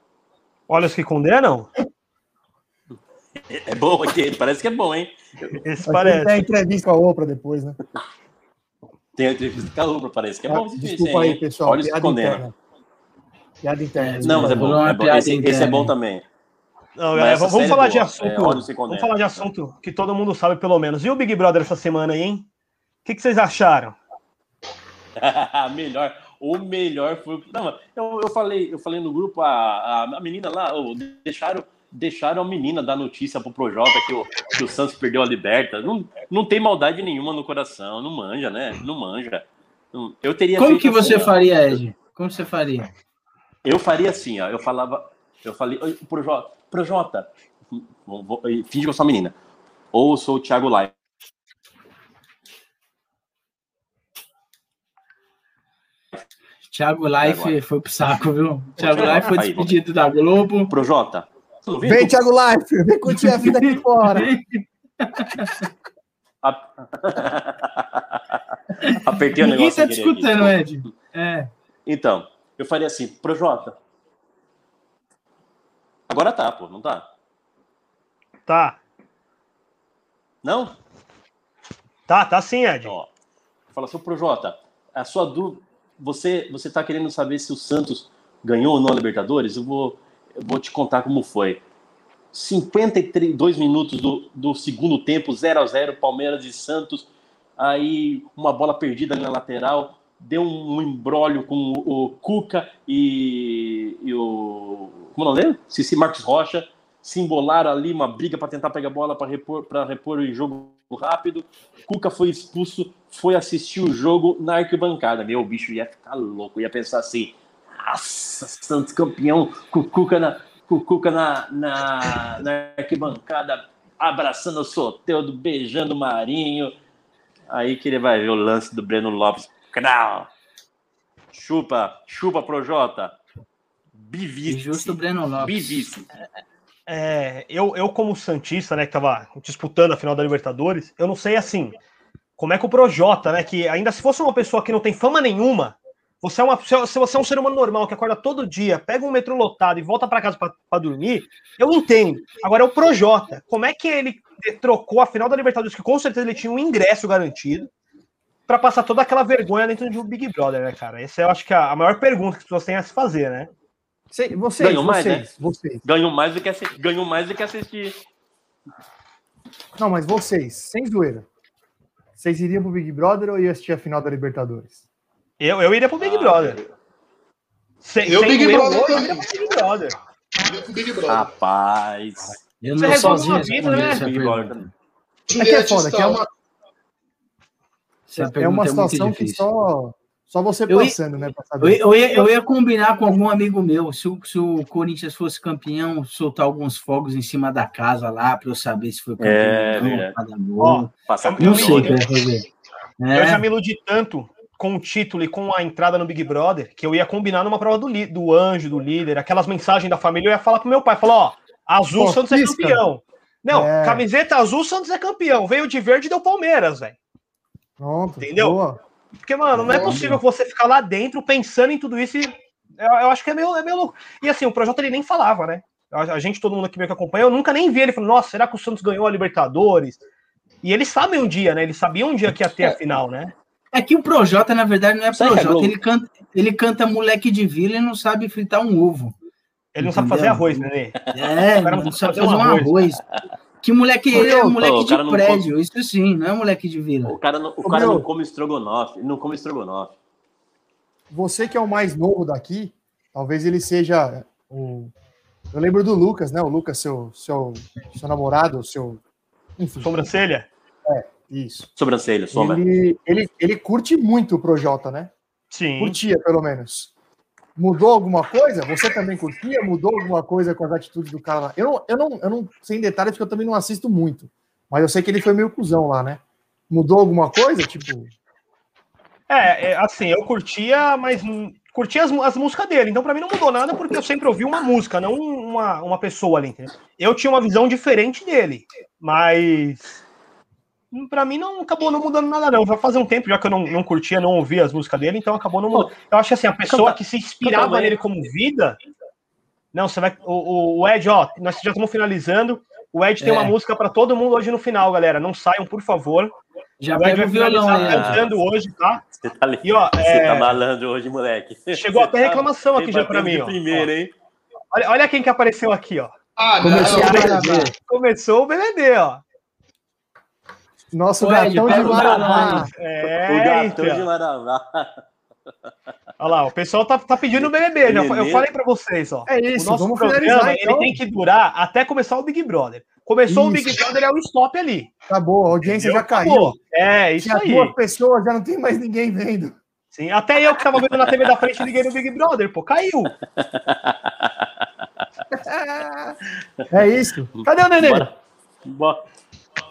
S5: Olha os que condenam?
S1: É bom aquele, parece que é bom, hein?
S5: Esse
S3: Tem a
S5: parece.
S3: entrevista com a Oprah depois, né?
S1: Tem a entrevista com a Lubra, parece que é bom.
S3: Ah,
S1: assistir
S3: Desculpa aí,
S1: hein?
S3: pessoal.
S1: Olha
S3: piada interna. Piada interna.
S1: Não, mas é bom. É bom. Esse, esse é bom também.
S5: Não, galera,
S1: essa
S5: vamos
S1: série é
S5: falar de assunto.
S1: É,
S5: vamos falar de assunto que todo mundo sabe, pelo menos. E o Big Brother essa semana aí, hein? O que, que vocês acharam?
S1: melhor. O melhor foi. Não, eu, eu falei, eu falei no grupo, a, a, menina lá, deixaram, deixaram a menina dar notícia pro Projota que o, que o Santos perdeu a liberta. Não, não tem maldade nenhuma no coração, não manja, né? Não manja. Eu teria
S2: Como que você
S1: assim, ó.
S2: faria, Ed? Como você faria?
S1: Eu faria assim, ó. Eu falava, eu falei, "Oi, Projota, Projota, finge que eu sou a menina. Ou eu sou o Thiago Lai.
S2: Thiago Life
S1: Agora.
S2: foi pro saco, viu? Thiago Life foi despedido da Globo.
S1: Projota, ouvindo?
S3: Vem, Thiago Life, vem curtir a vida aqui fora.
S1: A- Apertei o
S2: Ninguém
S1: negócio.
S2: tá
S1: querer
S2: discutindo,
S1: aqui.
S2: Ed. É.
S1: Então, eu faria assim, Projota. Agora tá, pô, não tá?
S5: Tá.
S1: Não?
S5: Tá, tá sim, Ed.
S1: Ó, fala assim, Projota, a sua dúvida, você, você tá querendo saber se o Santos ganhou ou não a Libertadores? Eu vou, eu vou te contar como foi. 52 minutos do, do segundo tempo, 0 a 0 Palmeiras e Santos. Aí uma bola perdida na lateral, deu um embrólio com o, Cuca e, e o. Como não lembro? Cici Marcos Rocha. Se embolaram ali, uma briga para tentar pegar a bola para repor, repor o jogo rápido. Cuca foi expulso, foi assistir o jogo na arquibancada. Meu, o bicho ia ficar louco, ia pensar assim: nossa, Santos campeão, com o Cuca na, com o Cuca na, na, na arquibancada, abraçando o Soteudo, beijando o Marinho. Aí que ele vai ver o lance do Breno Lopes. Crau. Chupa, chupa, Projota. Bivice.
S2: Justo o Breno Lopes.
S1: Bivice.
S5: É, eu, eu, como Santista, né, que tava disputando a final da Libertadores, eu não sei assim, como é que o Projota, né, que ainda se fosse uma pessoa que não tem fama nenhuma, você é uma, se você é um ser humano normal que acorda todo dia, pega um metrô lotado e volta para casa para dormir, eu entendo. Agora é o Projota, como é que ele trocou a final da Libertadores, que com certeza ele tinha um ingresso garantido, para passar toda aquela vergonha dentro de um Big Brother, né, cara? Essa eu acho que é a maior pergunta que as pessoas têm a se fazer, né?
S3: Sei, vocês,
S1: Ganhou mais,
S3: vocês,
S1: né?
S3: vocês.
S1: Ganhou mais do que assistir. Ganhou mais do que assistir.
S3: Não, mas vocês, sem zoeira. Vocês iriam pro Big Brother ou iam assistir a final da Libertadores?
S5: Eu, eu iria pro Big
S1: Ah,
S5: Brother. Sem,
S7: Eu,
S5: sem
S7: Big
S5: o eu,
S7: Brother
S5: eu
S7: também.
S5: iria pro Big Brother.
S7: Big Brother.
S1: Rapaz.
S2: Eu
S5: Você
S2: não
S5: resolve
S2: sozinho
S5: vida, né?
S1: Big. Brother.
S3: É que é foda, que é
S7: Stallone.
S3: uma, é uma situação que
S2: difícil.
S3: só, só você
S2: Eu ia-
S3: passando, né,
S2: Eu,
S3: saber.
S2: ia- eu, ia, eu ia combinar com algum amigo meu, se o, se o Corinthians fosse campeão, soltar alguns fogos em cima da casa lá, para eu saber se foi campeão
S1: É,
S2: ou não, cada
S5: Ó, Eu
S2: Não sei o que eu fazer.
S5: Eu já
S2: É,
S5: me iludi tanto com o título e com a entrada no Big Brother que eu ia combinar numa prova do, do anjo, do líder, aquelas mensagens da família, eu ia falar pro meu pai, falar, ó, azul,
S3: Pô,
S5: Santos é campeão. Não,
S3: É.
S5: camiseta azul, Santos é campeão. Veio de verde e deu Palmeiras, velho.
S3: Pronto,
S5: Entendeu?
S3: boa.
S5: Porque, mano, não é possível você ficar lá dentro pensando em tudo isso e eu, eu acho que é meio, é meio louco. E assim, o Projota ele nem falava, né? A, a gente, todo mundo aqui meio que acompanha, eu nunca nem vi ele falando, nossa, será que o Santos ganhou a Libertadores? E eles sabem um dia, né? Eles sabiam um dia que ia ter a final, né?
S2: É que o Projota, na verdade, não é
S1: que a
S2: Projota. Ele canta, ele canta moleque de vila e não sabe fritar um ovo.
S5: Ele não sabe fazer arroz, né?
S2: É,
S5: O cara
S2: não sabe fazer um arroz. Que moleque, ele é
S1: Ô,
S2: moleque de prédio, isso sim, não é moleque de vila.
S1: O cara, não, o
S3: Ô,
S1: cara
S3: meu.
S1: não come estrogonofe. Não come estrogonofe.
S3: Você que é o mais novo daqui, talvez ele seja o. Eu lembro do Lucas, né? O Lucas, seu, seu, seu namorado, seu. Enfim,
S5: Sobrancelha?
S3: Isso.
S1: Sobrancelha, sombra.
S3: Ele, ele, ele curte muito o Projota, né?
S5: Sim.
S3: Curtia, pelo menos. Mudou alguma coisa? Você também curtia? Mudou alguma coisa com as atitudes do cara lá? Eu não, eu não, eu não sei em detalhes porque eu também não assisto muito. Mas eu sei que ele foi meio cuzão lá, né? Mudou alguma coisa? Tipo,
S5: É, é, assim, eu curtia, mas curtia as, as músicas dele. Então, pra mim, não mudou nada, porque eu sempre ouvi uma música, não uma, uma pessoa ali, entendeu? Eu tinha uma visão diferente dele, mas. Pra mim não acabou não mudando nada, não. Já faz um tempo já que eu não, não curtia, não ouvia as músicas dele, então acabou não mudando. Eu acho que assim, a pessoa que se inspirava nele como vida. Não, você vai. O, o- Ed, ó, nós já estamos finalizando. O Ed tem
S2: É.
S5: uma música pra todo mundo hoje no final, galera. Não saiam, por favor.
S2: Já
S5: o Ed vai
S2: o violão ó.
S5: cantando hoje, tá?
S1: Você tá, ali,
S5: E ó,
S1: você
S5: é,
S1: tá malandro hoje, moleque.
S5: Chegou até
S1: tá-
S5: reclamação aqui já pra
S1: bateu
S5: mim, ó.
S1: primeiro, hein?
S5: Olha, olha quem que apareceu aqui, ó.
S7: Ah,
S2: Começou
S7: não.
S2: o BBB.
S5: Começou o BBB, ó.
S3: Nosso
S2: Ed,
S3: gatão de
S2: o
S3: Guaraná.
S5: É,
S1: o gatão
S5: então.
S1: de Maravá.
S5: Olha lá, o pessoal tá, tá pedindo o BBB.
S1: Nenê.
S5: eu falei pra vocês, ó.
S3: É
S5: O
S3: isso,
S5: nosso
S3: vamos
S5: programa,
S3: finalizar
S5: ele
S3: então.
S5: tem que durar até começar o Big Brother. Começou o Big
S3: Isso.
S5: Brother, é o stop ali.
S3: Acabou, a audiência já caiu.
S5: Acabou. É, isso
S3: Tinha
S5: aí.
S3: duas pessoas, já não tem mais ninguém vendo.
S5: Sim, até eu que tava vendo na TV da frente liguei no Big Brother, pô, caiu.
S3: É isso. Cadê o Nenê?
S1: Bora. Bora.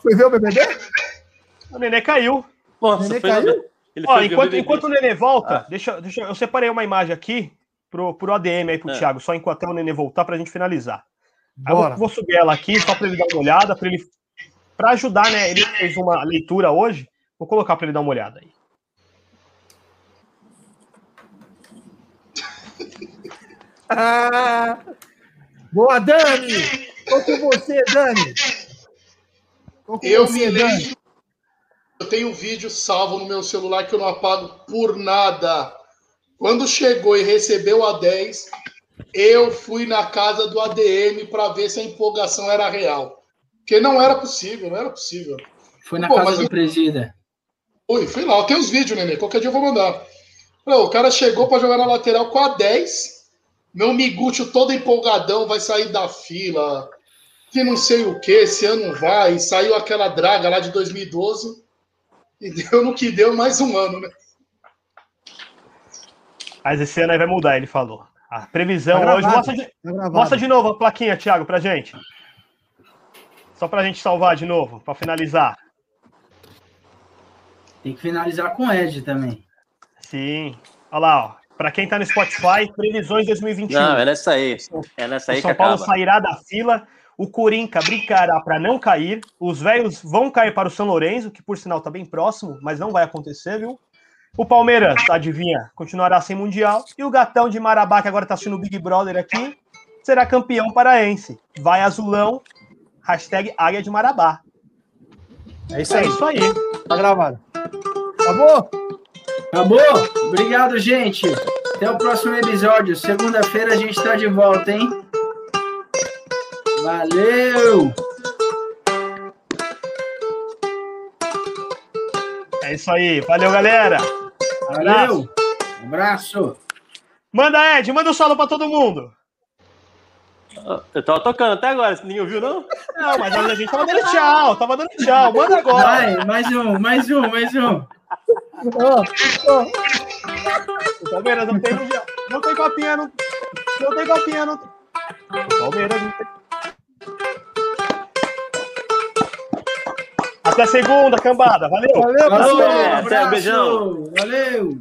S3: Foi ver o BBB?
S5: O Nenê caiu.
S1: Nossa,
S3: caiu?
S1: Ele
S5: Ó, enquanto, enquanto o Nenê volta,
S1: ah.
S5: deixa, deixa, eu separei uma imagem aqui pro, pro ADM aí pro
S1: é.
S5: Thiago, só enquanto até o Nenê voltar pra gente finalizar.
S3: Bora.
S5: Vou, vou, subir ela aqui só para ele dar uma olhada, para ele para ajudar, né? Ele fez uma leitura hoje. Vou colocar para ele dar uma olhada aí.
S3: Ah, boa, Dani! Tô com você, Dani!
S4: Com eu você, me lembro. Eu tenho um vídeo salvo no meu celular que eu não apago por nada. Quando chegou e recebeu a 10, eu fui na casa do ADM para ver se a empolgação era real. Porque não era possível, não era possível.
S2: Foi na Pô, casa do eu... presida.
S4: Ui, fui lá. Tem os vídeos, Nenê. Qualquer dia eu vou mandar. o cara chegou para jogar na lateral com a 10 meu migucho todo empolgadão vai sair da fila, que não sei o que, esse ano vai, saiu aquela draga lá de 2012 e deu no que deu mais um ano, né?
S5: Mas esse ano aí vai mudar, ele falou. A previsão tá hoje. Mostra de, tá mostra de novo a plaquinha, Thiago, pra gente. Só pra gente salvar de novo, pra finalizar.
S2: Tem que finalizar com Ed também.
S5: Sim. Olha lá, ó. Para quem está no Spotify, previsões 2021.
S1: Não, é nessa aí. É nessa aí
S5: o São que Paulo acaba. sairá da fila. O Corinca brincará para não cair. Os velhos vão cair para o São Lourenço, que por sinal está bem próximo, mas não vai acontecer, viu? O Palmeiras, adivinha, continuará sem Mundial. E o Gatão de Marabá, que agora está assistindo o Big Brother aqui, será campeão paraense. Vai azulão, hashtag Águia de Marabá.
S3: É isso aí. É isso aí. Tá gravado. Tá bom?
S2: Acabou? Obrigado, gente. Até o próximo episódio. Segunda-feira a gente está de volta, hein? Valeu!
S5: É isso aí. Valeu, galera.
S2: Valeu. Um abraço.
S5: Manda, Ed. Manda o um solo para todo mundo.
S1: Eu tava tocando até agora, ninguém ouviu, não?
S5: Não, mas a gente tava dando tchau, tava dando tchau. Manda agora.
S2: Vai, mais um, mais um, mais um. Oh,
S5: oh. O Palmeiras não tem. Não tem copinha, não, não tem copinha, não. O Palmeiras não tem. Até segunda, cambada. Valeu.
S2: Valeu, pessoal. Um abraço. Até, um beijão. Valeu.